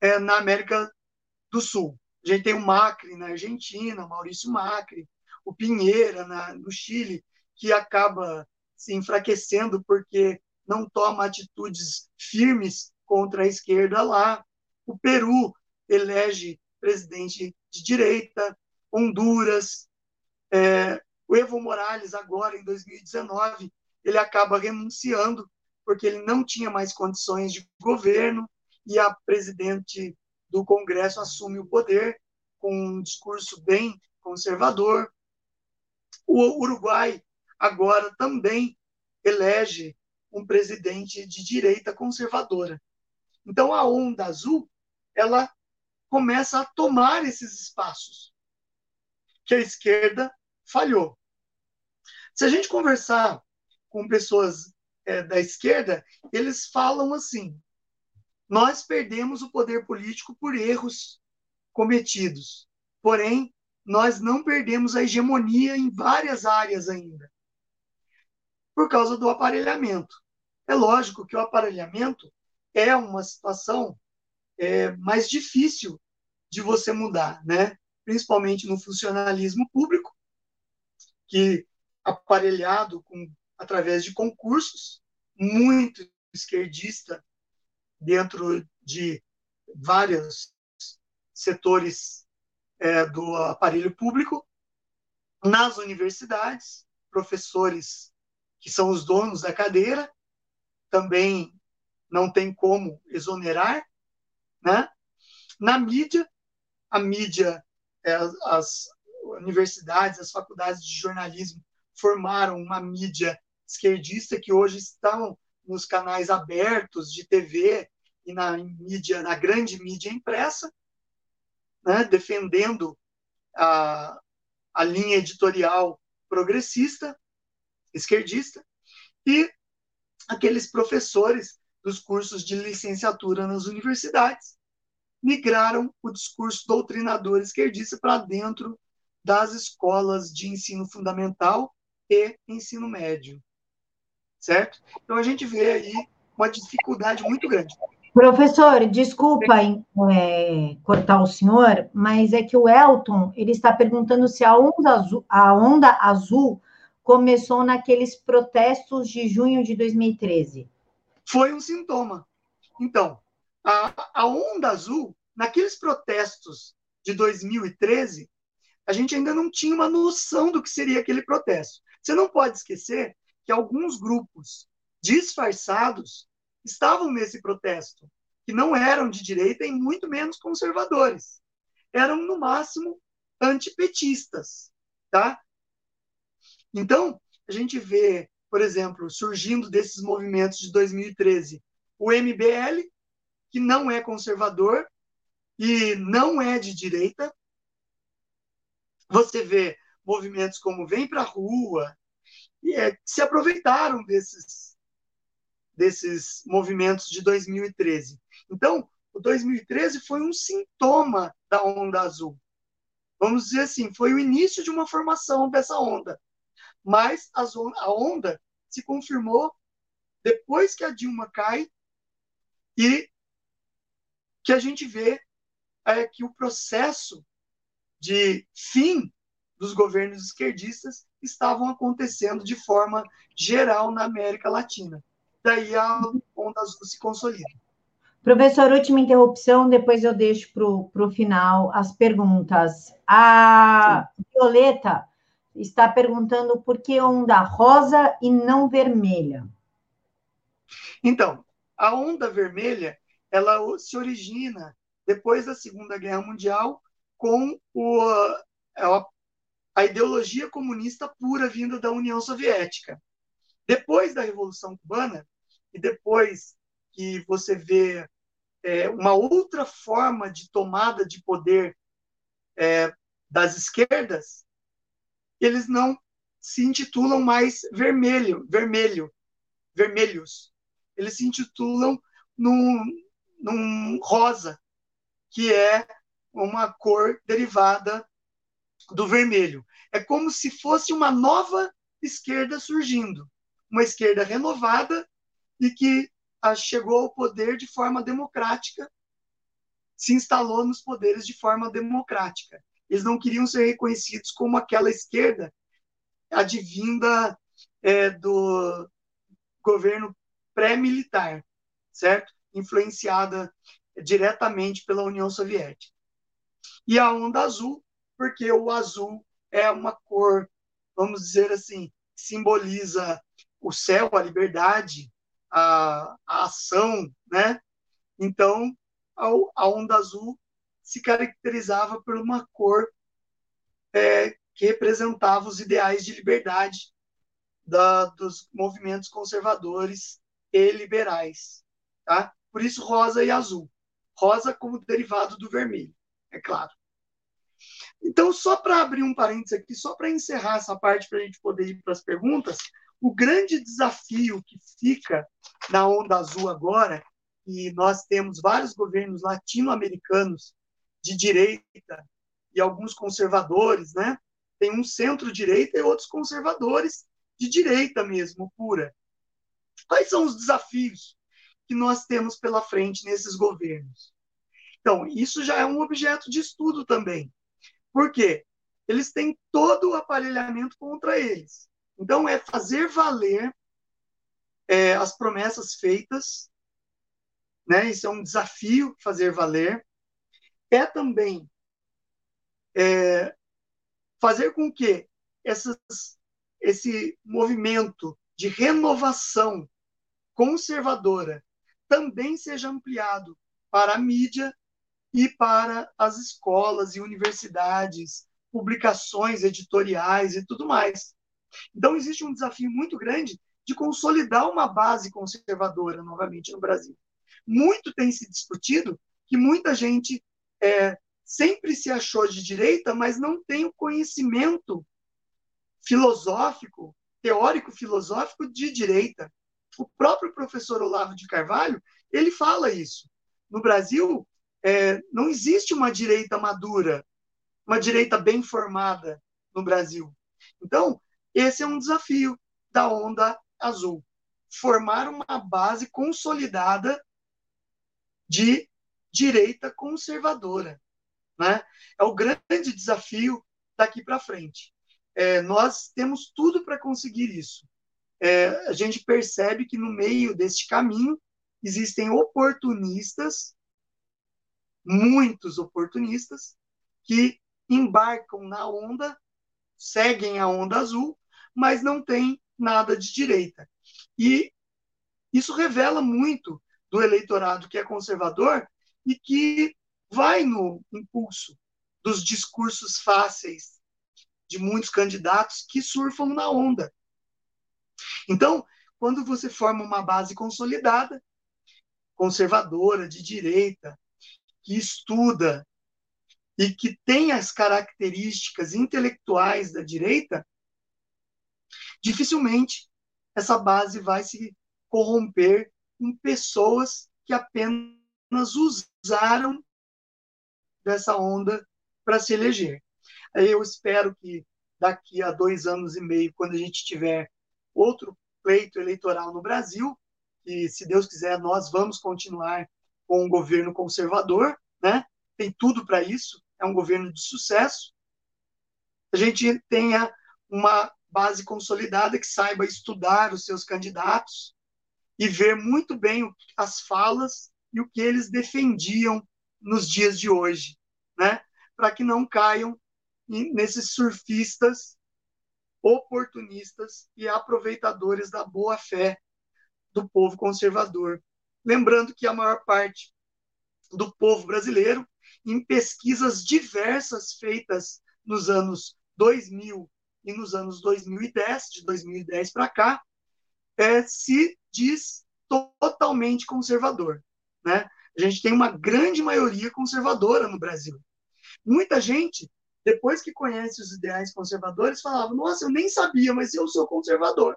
é, na América do Sul. A gente tem o Macri na Argentina, Maurício Macri, o Pinheira na, no Chile, que acaba se enfraquecendo porque não toma atitudes firmes contra a esquerda lá. O Peru elege presidente de direita, Honduras, é, o Evo Morales agora em 2019 ele acaba renunciando porque ele não tinha mais condições de governo e a presidente do Congresso assume o poder com um discurso bem conservador. O Uruguai agora também elege um presidente de direita conservadora. Então a onda azul, ela começa a tomar esses espaços que a esquerda falhou. Se a gente conversar com pessoas é, da esquerda, eles falam assim: nós perdemos o poder político por erros cometidos, porém, nós não perdemos a hegemonia em várias áreas ainda, por causa do aparelhamento. É lógico que o aparelhamento é uma situação é, mais difícil de você mudar, né? principalmente no funcionalismo público, que aparelhado com através de concursos, muito esquerdista dentro de vários setores é, do aparelho público, nas universidades, professores que são os donos da cadeira, também não tem como exonerar, né? Na mídia, a mídia, é, as universidades, as faculdades de jornalismo formaram uma mídia esquerdista que hoje estão nos canais abertos de TV e na mídia, na grande mídia impressa, né, defendendo a, a linha editorial progressista, esquerdista, e aqueles professores dos cursos de licenciatura nas universidades migraram o discurso doutrinador esquerdista para dentro das escolas de ensino fundamental e ensino médio. Certo? Então a gente vê aí uma dificuldade muito grande. Professor, desculpa é, cortar o senhor, mas é que o Elton ele está perguntando se a onda azul, a onda azul começou naqueles protestos de junho de 2013. Foi um sintoma. Então, a, a onda azul, naqueles protestos de 2013, a gente ainda não tinha uma noção do que seria aquele protesto. Você não pode esquecer que alguns grupos disfarçados estavam nesse protesto, que não eram de direita e muito menos conservadores. Eram, no máximo, antipetistas. Tá? Então, a gente vê, por exemplo, surgindo desses movimentos de 2013, o MBL, que não é conservador e não é de direita. Você vê movimentos como Vem para a Rua, e é, se aproveitaram desses desses movimentos de 2013. Então, o 2013 foi um sintoma da onda azul. Vamos dizer assim, foi o início de uma formação dessa onda. Mas a onda se confirmou depois que a Dilma cai e que a gente vê é que o processo de fim dos governos esquerdistas estavam acontecendo de forma geral na América Latina daí a onda azul se consolida. Professor, última interrupção, depois eu deixo para o final as perguntas. A. Violeta está perguntando por que onda rosa e não vermelha. Então, a onda vermelha, ela se origina depois da Segunda Guerra Mundial com o, a, a ideologia comunista pura vinda da União Soviética. Depois da Revolução Cubana, e depois que você vê é, uma outra forma de tomada de poder é, das esquerdas, eles não se intitulam mais vermelho, vermelho, vermelhos. Eles se intitulam num, num rosa, que é uma cor derivada do vermelho. É como se fosse uma nova esquerda surgindo, uma esquerda renovada e que chegou ao poder de forma democrática, se instalou nos poderes de forma democrática. Eles não queriam ser reconhecidos como aquela esquerda advinda é, do governo pré-militar, certo? Influenciada diretamente pela União Soviética. E a onda azul, porque o azul é uma cor, vamos dizer assim, simboliza o céu, a liberdade, a, a ação, né? Então, a, a, onda azul se caracterizava por uma cor é, que representava os ideais de liberdade da, dos movimentos conservadores e liberais, tá? Por isso rosa e azul. Rosa como derivado do vermelho, é claro. Então, só para abrir um parênteses aqui, só para encerrar essa parte, para a gente poder ir para as perguntas, o grande desafio que fica na onda azul agora, e nós temos vários governos latino-americanos de direita e alguns conservadores, né? Tem um centro-direita e outros conservadores de direita mesmo, pura. Quais são os desafios que nós temos pela frente nesses governos? Então, isso já é um objeto de estudo também. Por quê? Eles têm todo o aparelhamento contra eles. Então, é fazer valer é, as promessas feitas, né? Isso é um desafio fazer valer. É também é, fazer com que essas, esse movimento de renovação conservadora também seja ampliado para a mídia e para as escolas e universidades, publicações editoriais e tudo mais. Então, existe um desafio muito grande de consolidar uma base conservadora novamente no Brasil. Muito tem se discutido que muita gente é, sempre se achou de direita, mas não tem o conhecimento filosófico, teórico-filosófico de direita. O próprio professor Olavo de Carvalho, ele fala isso. No Brasil, é, não existe uma direita madura, uma direita bem formada no Brasil. Então, esse é um desafio da onda azul. Formar uma base consolidada de direita conservadora. Né? É o grande desafio daqui para frente. É, nós temos tudo para conseguir isso. É, a gente percebe que no meio deste caminho existem oportunistas, muitos oportunistas, que embarcam na onda, seguem a onda azul, mas não têm nada de direita. E isso revela muito do eleitorado que é conservador e que vai no impulso dos discursos fáceis de muitos candidatos que surfam na onda. Então, quando você forma uma base consolidada, conservadora, de direita, que estuda e que tem as características intelectuais da direita, dificilmente essa base vai se corromper com pessoas que apenas usaram dessa onda para se eleger. Eu espero que daqui a dois anos e meio, quando a gente tiver outro pleito eleitoral no Brasil, e se Deus quiser, nós vamos continuar com um governo conservador, né? Tem tudo para isso, é um governo de sucesso. A gente tenha uma base consolidada que saiba estudar os seus candidatos e ver muito bem as falas e o que eles defendiam nos dias de hoje, né? Para que não caiam nesses surfistas oportunistas e aproveitadores da boa fé do povo conservador. Lembrando que a maior parte do povo brasileiro, em pesquisas diversas feitas nos anos 2000 e nos anos 2010, de 2010 para cá, é, se diz totalmente conservador. Né? A gente tem uma grande maioria conservadora no Brasil. Muita gente, depois que conhece os ideais conservadores, falava: Nossa, eu nem sabia, mas eu sou conservador.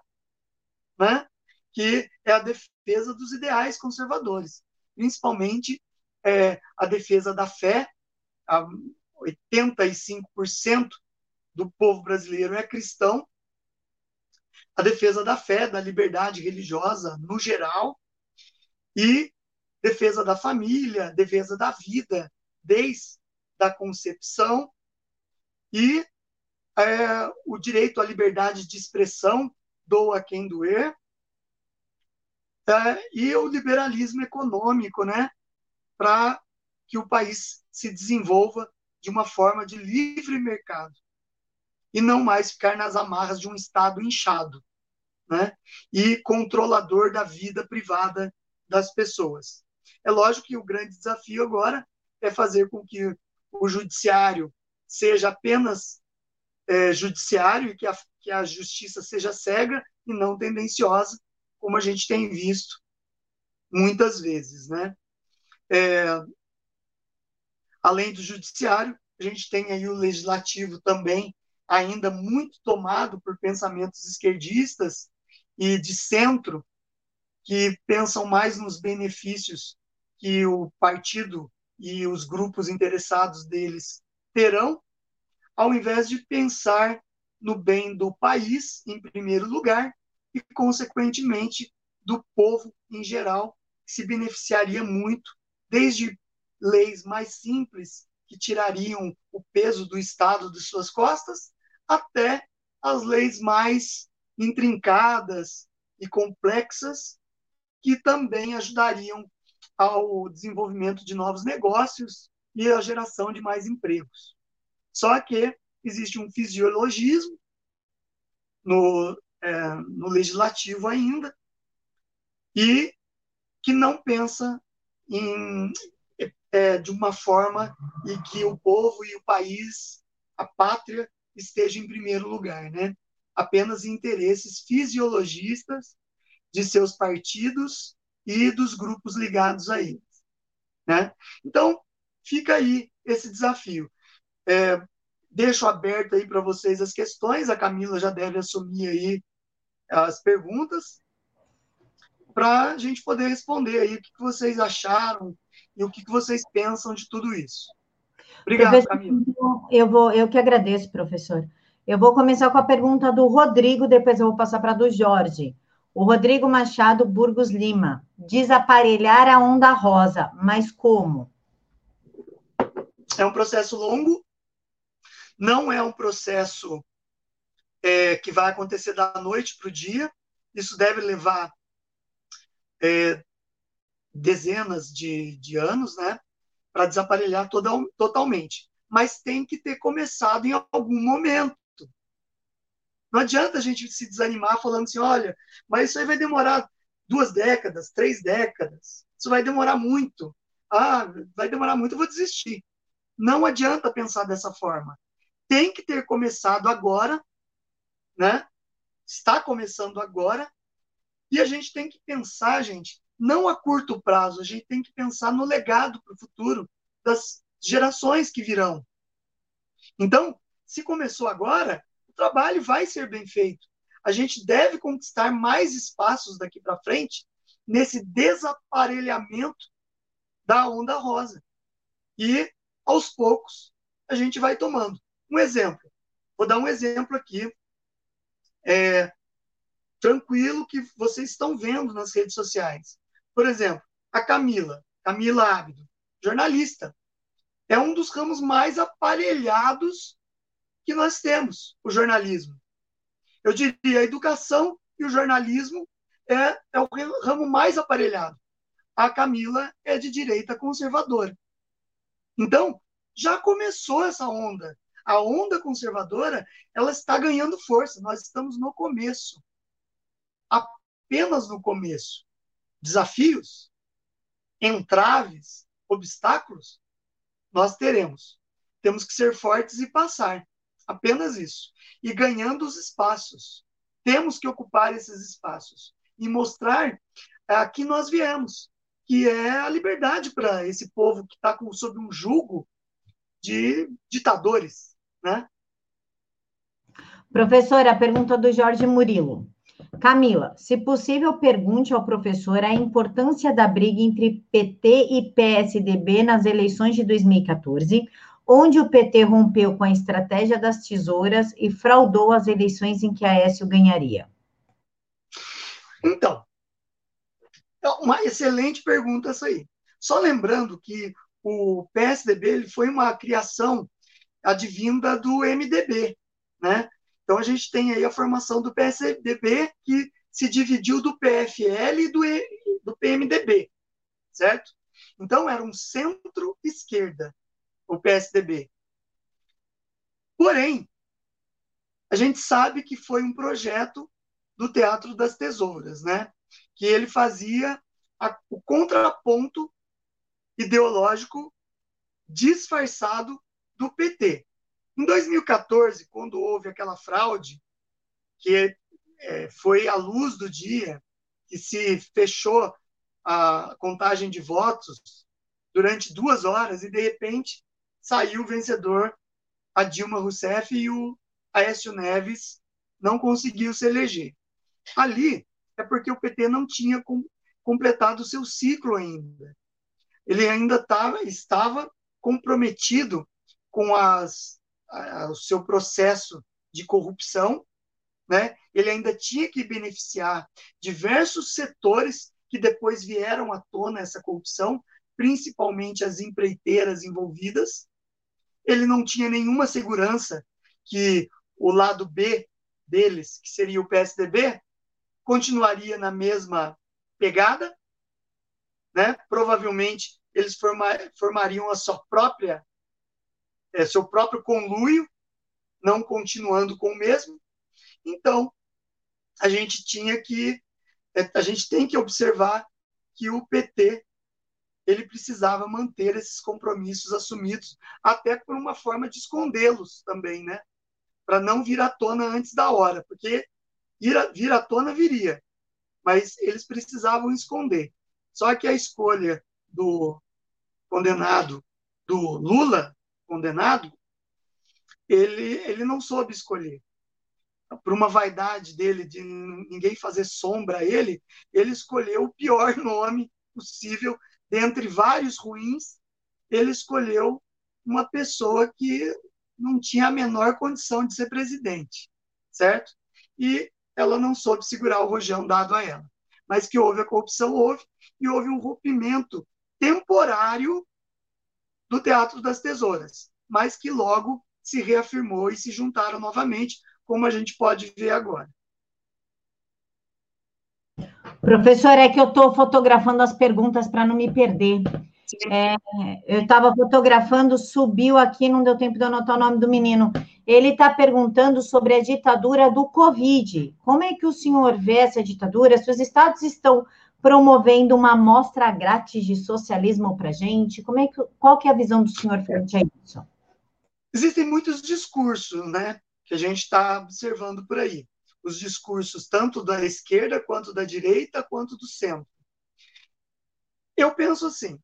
Né? Que é a defesa dos ideais conservadores, principalmente é, a defesa da fé. A 85% do povo brasileiro é cristão. A defesa da fé, da liberdade religiosa no geral. E defesa da família, defesa da vida, desde a concepção, e é, o direito à liberdade de expressão, doa quem doer, é, e o liberalismo econômico, né, para que o país se desenvolva de uma forma de livre mercado e não mais ficar nas amarras de um Estado inchado, né, e controlador da vida privada das pessoas. É lógico que o grande desafio agora é fazer com que o judiciário seja apenas é, judiciário e que a, que a justiça seja cega e não tendenciosa, como a gente tem visto muitas vezes, né? É, além do judiciário, a gente tem aí o legislativo também ainda muito tomado por pensamentos esquerdistas e de centro que pensam mais nos benefícios que o partido e os grupos interessados deles terão ao invés de pensar no bem do país, em primeiro lugar, e, consequentemente, do povo em geral, que se beneficiaria muito, desde leis mais simples, que tirariam o peso do Estado de suas costas, até as leis mais intrincadas e complexas, que também ajudariam ao desenvolvimento de novos negócios e a geração de mais empregos. Só que existe um fisiologismo no, é, no legislativo ainda e que não pensa em, é, de uma forma em que o povo e o país, a pátria, esteja em primeiro lugar, né? Apenas interesses fisiologistas de seus partidos e dos grupos ligados a eles, né? Então, fica aí esse desafio. É, deixo aberto aí para vocês as questões, a Camila já deve assumir aí as perguntas, para a gente poder responder aí o que, vocês acharam e o que, vocês pensam de tudo isso. Obrigado, professor, Camila. Eu, vou, eu que agradeço, professor. Eu vou começar com a pergunta do Rodrigo, depois eu vou passar para a do Jorge. O Rodrigo Machado Burgos Lima. Desaparelhar a onda rosa, mas como? É um processo longo, não é um processo é, que vai acontecer da noite para o dia. Isso deve levar é, dezenas de, de anos, né, para desaparelhar toda, totalmente. Mas tem que ter começado em algum momento. Não adianta a gente se desanimar falando assim, olha, mas isso aí vai demorar duas décadas, três décadas. Isso vai demorar muito. Ah, vai demorar muito, eu vou desistir. Não adianta pensar dessa forma. Tem que ter começado agora, né? Está começando agora e a gente tem que pensar, gente, não a curto prazo, a gente tem que pensar no legado para o futuro das gerações que virão. Então, se começou agora, trabalho vai ser bem feito. A gente deve conquistar mais espaços daqui para frente nesse desaparelhamento da onda rosa. E, aos poucos, a gente vai tomando. Um exemplo. Vou dar um exemplo aqui. É, tranquilo que vocês estão vendo nas redes sociais. Por exemplo, a Camila, Camila Ábido, jornalista. É um dos ramos mais aparelhados que nós temos, o jornalismo. Eu diria a educação e o jornalismo é, é o ramo mais aparelhado. A Camila é de direita conservadora. Então, já começou essa onda. A onda conservadora, ela está ganhando força. Nós estamos no começo apenas no começo. Desafios, entraves, obstáculos, nós teremos. Temos que ser fortes e passar. Apenas isso. E ganhando os espaços. Temos que ocupar esses espaços e mostrar a que nós viemos, que é a liberdade para esse povo que está sob um jugo de ditadores, né? Professora, a pergunta do Jorge Murilo. Camila, se possível, pergunte ao professor a importância da briga entre PT e PSDB nas eleições de 2014, onde o PT rompeu com a estratégia das tesouras e fraudou as eleições em que a Aécio ganharia. Então, é uma excelente pergunta essa aí. Só lembrando que o PSDB ele foi uma criação advinda do MDB, né? Então, a gente tem aí a formação do PSDB, que se dividiu do PFL e do, do PMDB, certo? Então, era um centro-esquerda, o PSDB. Porém, a gente sabe que foi um projeto do Teatro das Tesouras, né? Que ele fazia a, o contraponto ideológico disfarçado do PT. Em 2014, quando houve aquela fraude, que é, foi à luz do dia, que se fechou a contagem de votos durante duas horas e, de repente, saiu vencedor a Dilma Rousseff e o Aécio Neves não conseguiu se eleger. Ali é porque o PT não tinha com, completado o seu ciclo ainda. Ele ainda tava, estava comprometido com as o seu processo de corrupção, né? ele ainda tinha que beneficiar diversos setores que depois vieram à tona essa corrupção, principalmente as empreiteiras envolvidas. Ele não tinha nenhuma segurança que o lado B deles, que seria o PSDB, continuaria na mesma pegada, né? Provavelmente eles formariam a sua própria, é, seu próprio conluio, não continuando com o mesmo. Então, a gente tinha que, é, a gente tem que observar que o PT ele precisava manter esses compromissos assumidos, até por uma forma de escondê-los também, né? Para não vir à tona antes da hora, porque vir, à tona viria, mas eles precisavam esconder. Só que a escolha do condenado, do Lula condenado, ele, ele não soube escolher. Por uma vaidade dele de ninguém fazer sombra a ele, ele escolheu o pior nome possível, dentre vários ruins, ele escolheu uma pessoa que não tinha a menor condição de ser presidente, certo? E ela não soube segurar o rojão dado a ela. Mas que houve a corrupção, houve, e houve um rompimento temporário do Teatro das Tesouras, mas que logo se reafirmou e se juntaram novamente, como a gente pode ver agora. Professor, é que eu estou fotografando as perguntas para não me perder. É, eu estava fotografando, subiu aqui, não deu tempo de anotar o nome do menino. Ele está perguntando sobre a ditadura do Covid. Como é que o senhor vê essa ditadura? Se os estados estão promovendo uma amostra grátis de socialismo para gente, como é que, qual que é a visão do senhor frente a isso? Existem muitos discursos, né, que a gente está observando por aí. Os discursos tanto da esquerda, quanto da direita, quanto do centro. Eu penso assim,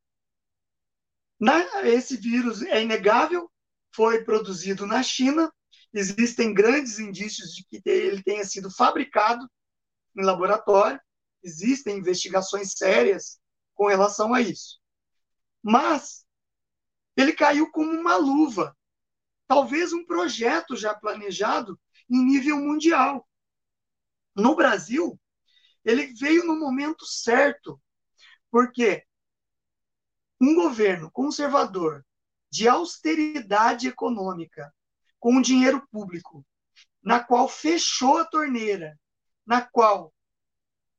na, esse vírus é inegável, foi produzido na China, existem grandes indícios de que ele tenha sido fabricado em laboratório, existem investigações sérias com relação a isso. Mas ele caiu como uma luva, talvez um projeto já planejado em nível mundial. No Brasil, ele veio no momento certo, porque um governo conservador de austeridade econômica com o dinheiro público, na qual fechou a torneira, na qual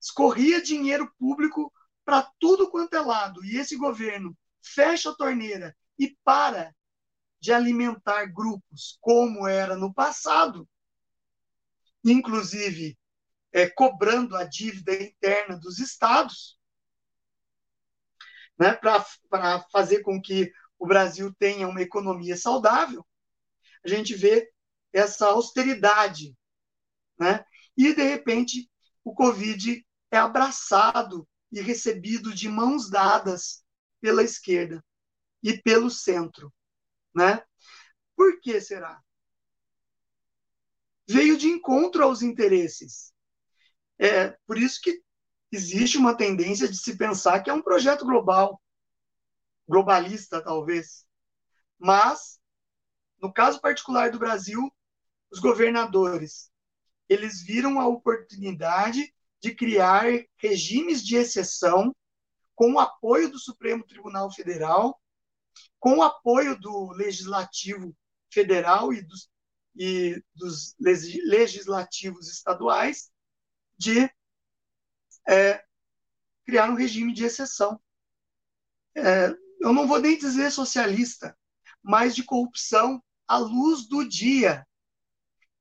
escorria dinheiro público para tudo quanto é lado, e esse governo fecha a torneira e para de alimentar grupos como era no passado, inclusive é, cobrando a dívida interna dos estados, né, para fazer com que o Brasil tenha uma economia saudável, a gente vê essa austeridade. Né? E, de repente, o Covid é abraçado e recebido de mãos dadas pela esquerda e pelo centro. Né? Por que será? Veio de encontro aos interesses. É por isso que existe uma tendência de se pensar que é um projeto global, globalista, talvez. Mas, no caso particular do Brasil, os governadores, eles viram a oportunidade de criar regimes de exceção com o apoio do Supremo Tribunal Federal, com o apoio do Legislativo Federal e dos, e dos legislativos estaduais, de é, criar um regime de exceção. É, eu não vou nem dizer socialista, mas de corrupção à luz do dia.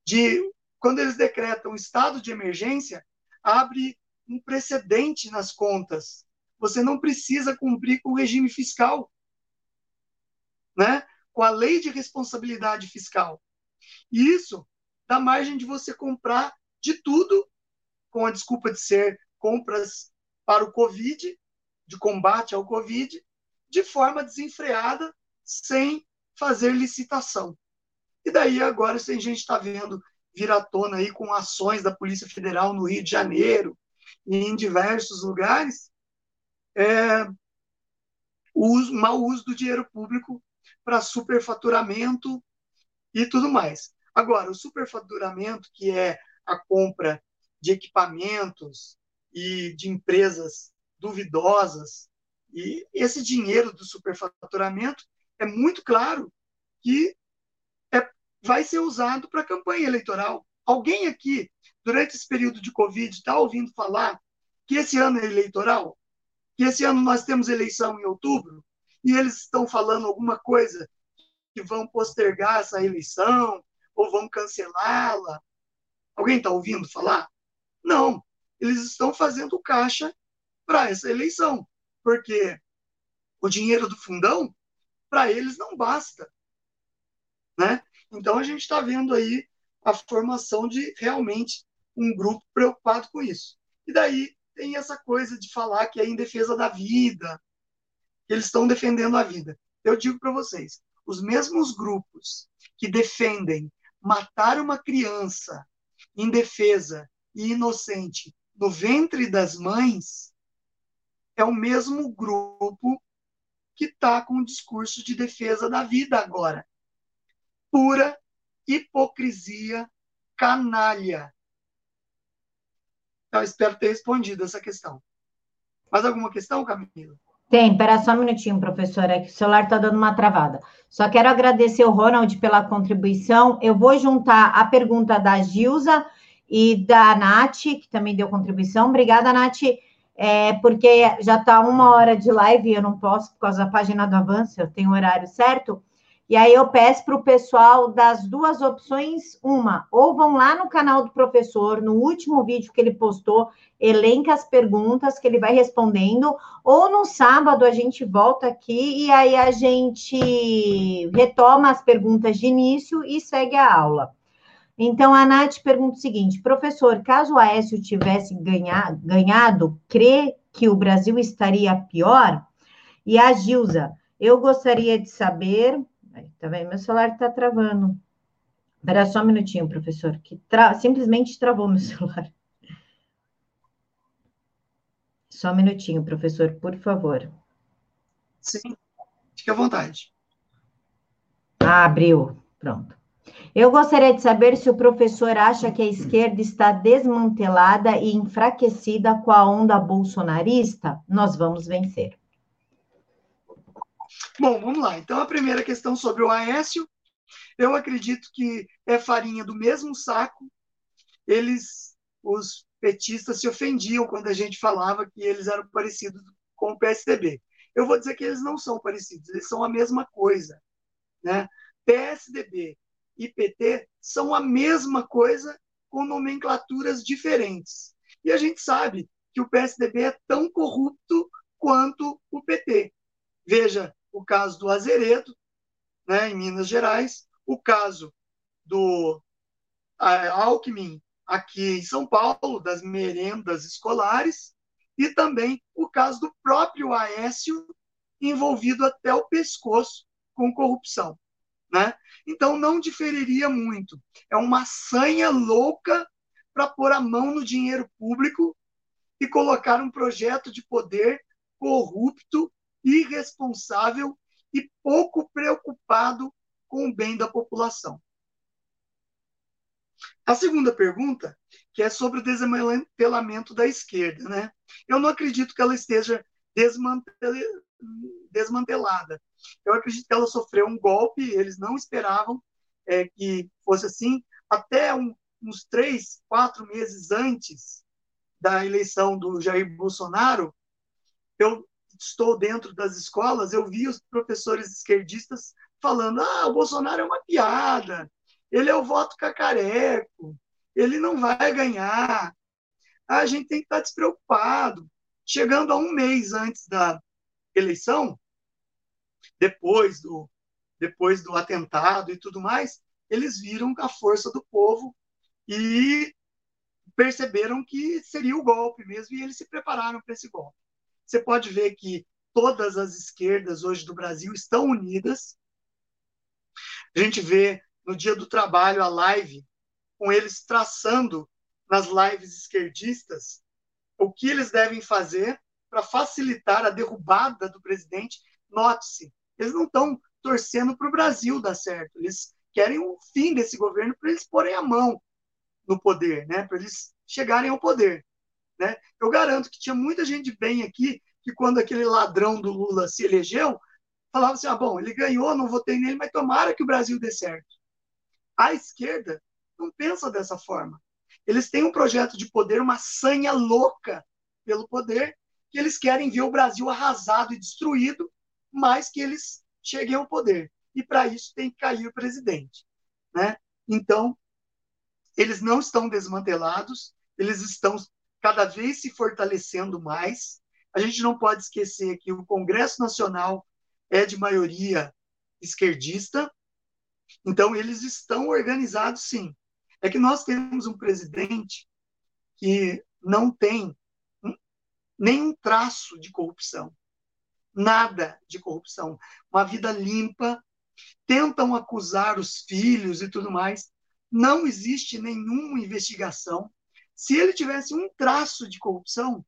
De quando eles decretam estado de emergência, abre um precedente nas contas. Você não precisa cumprir com o regime fiscal, né? Com a lei de responsabilidade fiscal. E isso dá margem de você comprar de tudo com a desculpa de ser compras para o Covid, de combate ao Covid, de forma desenfreada, sem fazer licitação. E daí agora a gente está vendo vir à tona aí com ações da Polícia Federal no Rio de Janeiro e em diversos lugares, é, o mau uso do dinheiro público para superfaturamento e tudo mais. Agora, o superfaturamento, que é a compra de equipamentos e de empresas duvidosas, e esse dinheiro do superfaturamento é muito claro que é, vai ser usado para campanha eleitoral. Alguém aqui, durante esse período de Covid, está ouvindo falar que esse ano é eleitoral? Que esse ano nós temos eleição em outubro? E eles estão falando alguma coisa que vão postergar essa eleição ou vão cancelá-la? Alguém está ouvindo falar? Não. Eles estão fazendo caixa para essa eleição, porque o dinheiro do fundão, para eles, não basta. Né? Então, a gente está vendo aí a formação de realmente um grupo preocupado com isso. E daí tem essa coisa de falar que é em defesa da vida, que eles estão defendendo a vida. Eu digo para vocês, os mesmos grupos que defendem matar uma criança indefesa e inocente no ventre das mães é o mesmo grupo que está com o discurso de defesa da vida agora. Pura hipocrisia canalha. Eu espero ter respondido essa questão. Mais alguma questão, Camila? Tem, espera só um minutinho, professora, que o celular está dando uma travada. Só quero agradecer o Ronald pela contribuição. Eu vou juntar a pergunta da Gilza e da Nath, que também deu contribuição. Obrigada, Nath, é, porque já está uma hora de live e eu não posso, por causa da página do avanço, eu tenho o horário certo. E aí eu peço para o pessoal das duas opções, uma, ou vão lá no canal do professor, no último vídeo que ele postou, elenca as perguntas que ele vai respondendo, ou no sábado a gente volta aqui e aí a gente retoma as perguntas de início e segue a aula. Então, a Nath pergunta o seguinte: professor, caso o Aécio tivesse ganhar, ganhado, crê que o Brasil estaria pior? E a Gilza, eu gostaria de saber Tá vendo? Meu celular está travando. Espera só um minutinho, professor, que tra... simplesmente travou meu celular. Só um minutinho, professor, por favor. Sim, fique à vontade. Ah, abriu. Pronto. Eu gostaria de saber se o professor acha que a esquerda está desmantelada e enfraquecida com a onda bolsonarista. Nós vamos vencer. Bom, vamos lá. Então, a primeira questão sobre o Aécio, eu acredito que é farinha do mesmo saco. Eles, os petistas, se ofendiam quando a gente falava que eles eram parecidos com o PSDB. Eu vou dizer que eles não são parecidos, eles são a mesma coisa. Né? PSDB e PT são a mesma coisa com nomenclaturas diferentes. E a gente sabe que o PSDB é tão corrupto quanto o PT. Veja o caso do Azeredo, né, em Minas Gerais, o caso do Alckmin aqui em São Paulo, das merendas escolares, e também o caso do próprio Aécio, envolvido até o pescoço com corrupção. Né? Então, não diferiria muito. É uma sanha louca para pôr a mão no dinheiro público e colocar um projeto de poder corrupto irresponsável e pouco preocupado com o bem da população. A segunda pergunta, que é sobre o desmantelamento da esquerda, né? Eu não acredito que ela esteja desmantelada. Eu acredito que ela sofreu um golpe, eles não esperavam é, que fosse assim. Até um, uns três, quatro meses antes da eleição do Jair Bolsonaro, eu estou dentro das escolas, eu vi os professores esquerdistas falando: ah, o Bolsonaro é uma piada, ele é o voto cacareco, ele não vai ganhar. A gente tem que estar despreocupado. Chegando a um mês antes da eleição, depois do, depois do atentado e tudo mais, eles viram a força do povo e perceberam que seria o golpe mesmo e eles se prepararam para esse golpe. Você pode ver que todas as esquerdas hoje do Brasil estão unidas. A gente vê no Dia do Trabalho a live com eles traçando nas lives esquerdistas o que eles devem fazer para facilitar a derrubada do presidente. Note-se, eles não estão torcendo para o Brasil dar certo, eles querem o fim desse governo para eles porem a mão no poder, né? Para eles chegarem ao poder, né? Eu garanto que tinha muita gente bem aqui que quando aquele ladrão do Lula se elegeu, falava assim: ah, bom, ele ganhou, não votei nele, mas tomara que o Brasil dê certo. A esquerda não pensa dessa forma. Eles têm um projeto de poder, uma sanha louca pelo poder, que eles querem ver o Brasil arrasado e destruído, mas que eles cheguem ao poder. E para isso tem que cair o presidente. Né? Então, eles não estão desmantelados, eles estão cada vez se fortalecendo mais. A gente não pode esquecer que o Congresso Nacional é de maioria esquerdista, então eles estão organizados sim. É que nós temos um presidente que não tem nenhum traço de corrupção, nada de corrupção, uma vida limpa, tentam acusar os filhos e tudo mais, não existe nenhuma investigação. Se ele tivesse um traço de corrupção,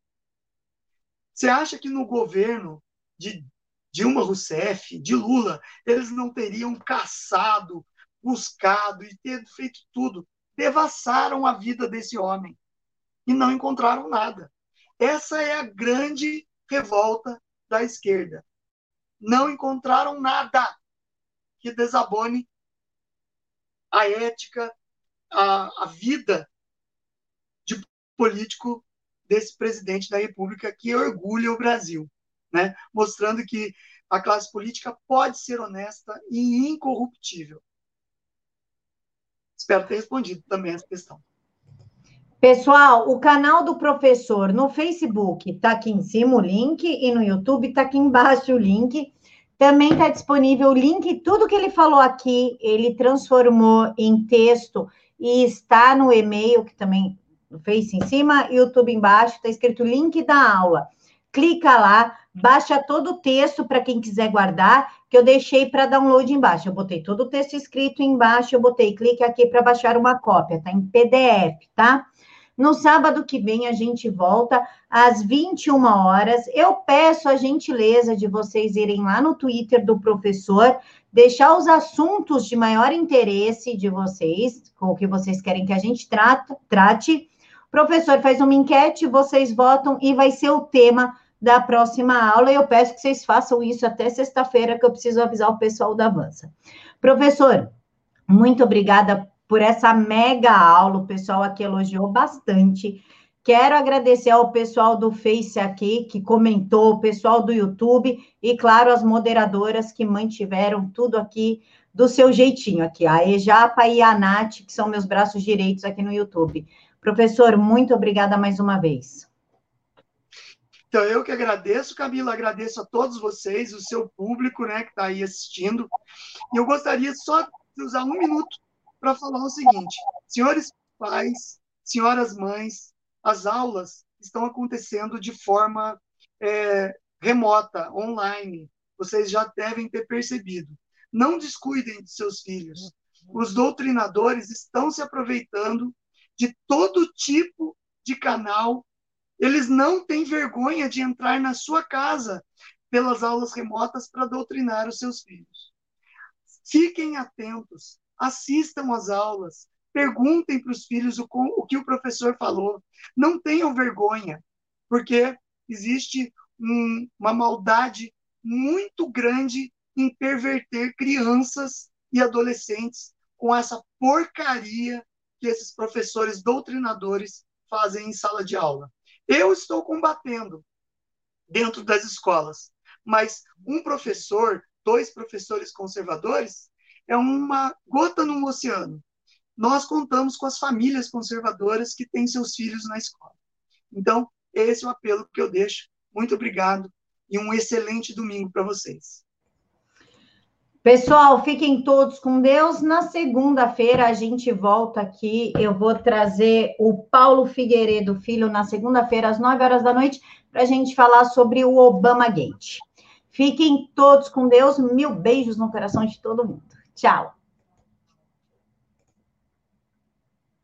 você acha que no governo de Dilma Rousseff, de Lula, eles não teriam caçado, buscado e ter feito tudo? Devassaram a vida desse homem e não encontraram nada. Essa é a grande revolta da esquerda. Não encontraram nada que desabone a ética, a, a vida de político desse presidente da República que orgulha o Brasil, né? mostrando que a classe política pode ser honesta e incorruptível. Espero ter respondido também essa questão. Pessoal, o canal do professor no Facebook está aqui em cima o link e no YouTube está aqui embaixo o link. Também está disponível o link, tudo que ele falou aqui, ele transformou em texto e está no e-mail, que também no Face em cima, YouTube embaixo, está escrito link da aula. Clica lá, baixa todo o texto para quem quiser guardar, que eu deixei para download embaixo. Eu botei todo o texto escrito embaixo, eu botei clique aqui para baixar uma cópia, tá em PDF, tá? No sábado que vem a gente volta às 21 horas. Eu peço a gentileza de vocês irem lá no Twitter do professor, deixar os assuntos de maior interesse de vocês, o que vocês querem que a gente trate. Professor faz uma enquete, vocês votam e vai ser o tema da próxima aula. Eu peço que vocês façam isso até sexta-feira, que eu preciso avisar o pessoal da Avança. Professor, muito obrigada por essa mega aula. O pessoal aqui elogiou bastante. Quero agradecer ao pessoal do Face aqui que comentou, o pessoal do YouTube e, claro, as moderadoras que mantiveram tudo aqui do seu jeitinho aqui, a Ejapa e a Nath, que são meus braços direitos aqui no YouTube. Professor, muito obrigada mais uma vez. Então, eu que agradeço, Camila, agradeço a todos vocês, o seu público, né, que está aí assistindo. E eu gostaria só de usar um minuto para falar o seguinte: senhores pais, senhoras mães, as aulas estão acontecendo de forma é, remota, online. Vocês já devem ter percebido. Não descuidem de seus filhos. Os doutrinadores estão se aproveitando de todo tipo de canal. Eles não têm vergonha de entrar na sua casa pelas aulas remotas para doutrinar os seus filhos. Fiquem atentos assistam às aulas, perguntem para os filhos o, o que o professor falou. Não tenham vergonha, porque existe um, uma maldade muito grande em perverter crianças e adolescentes com essa porcaria que esses professores doutrinadores fazem em sala de aula. Eu estou combatendo dentro das escolas, mas um professor, dois professores conservadores, é uma gota no oceano. Nós contamos com as famílias conservadoras que têm seus filhos na escola. Então, esse é o apelo que eu deixo. Muito obrigado e um excelente domingo para vocês. Pessoal, fiquem todos com Deus. Na segunda-feira a gente volta aqui. Eu vou trazer o Paulo Figueiredo Filho na segunda-feira, às 9 horas da noite, para a gente falar sobre o Obama Gate. Fiquem todos com Deus. Mil beijos no coração de todo mundo. Tchau.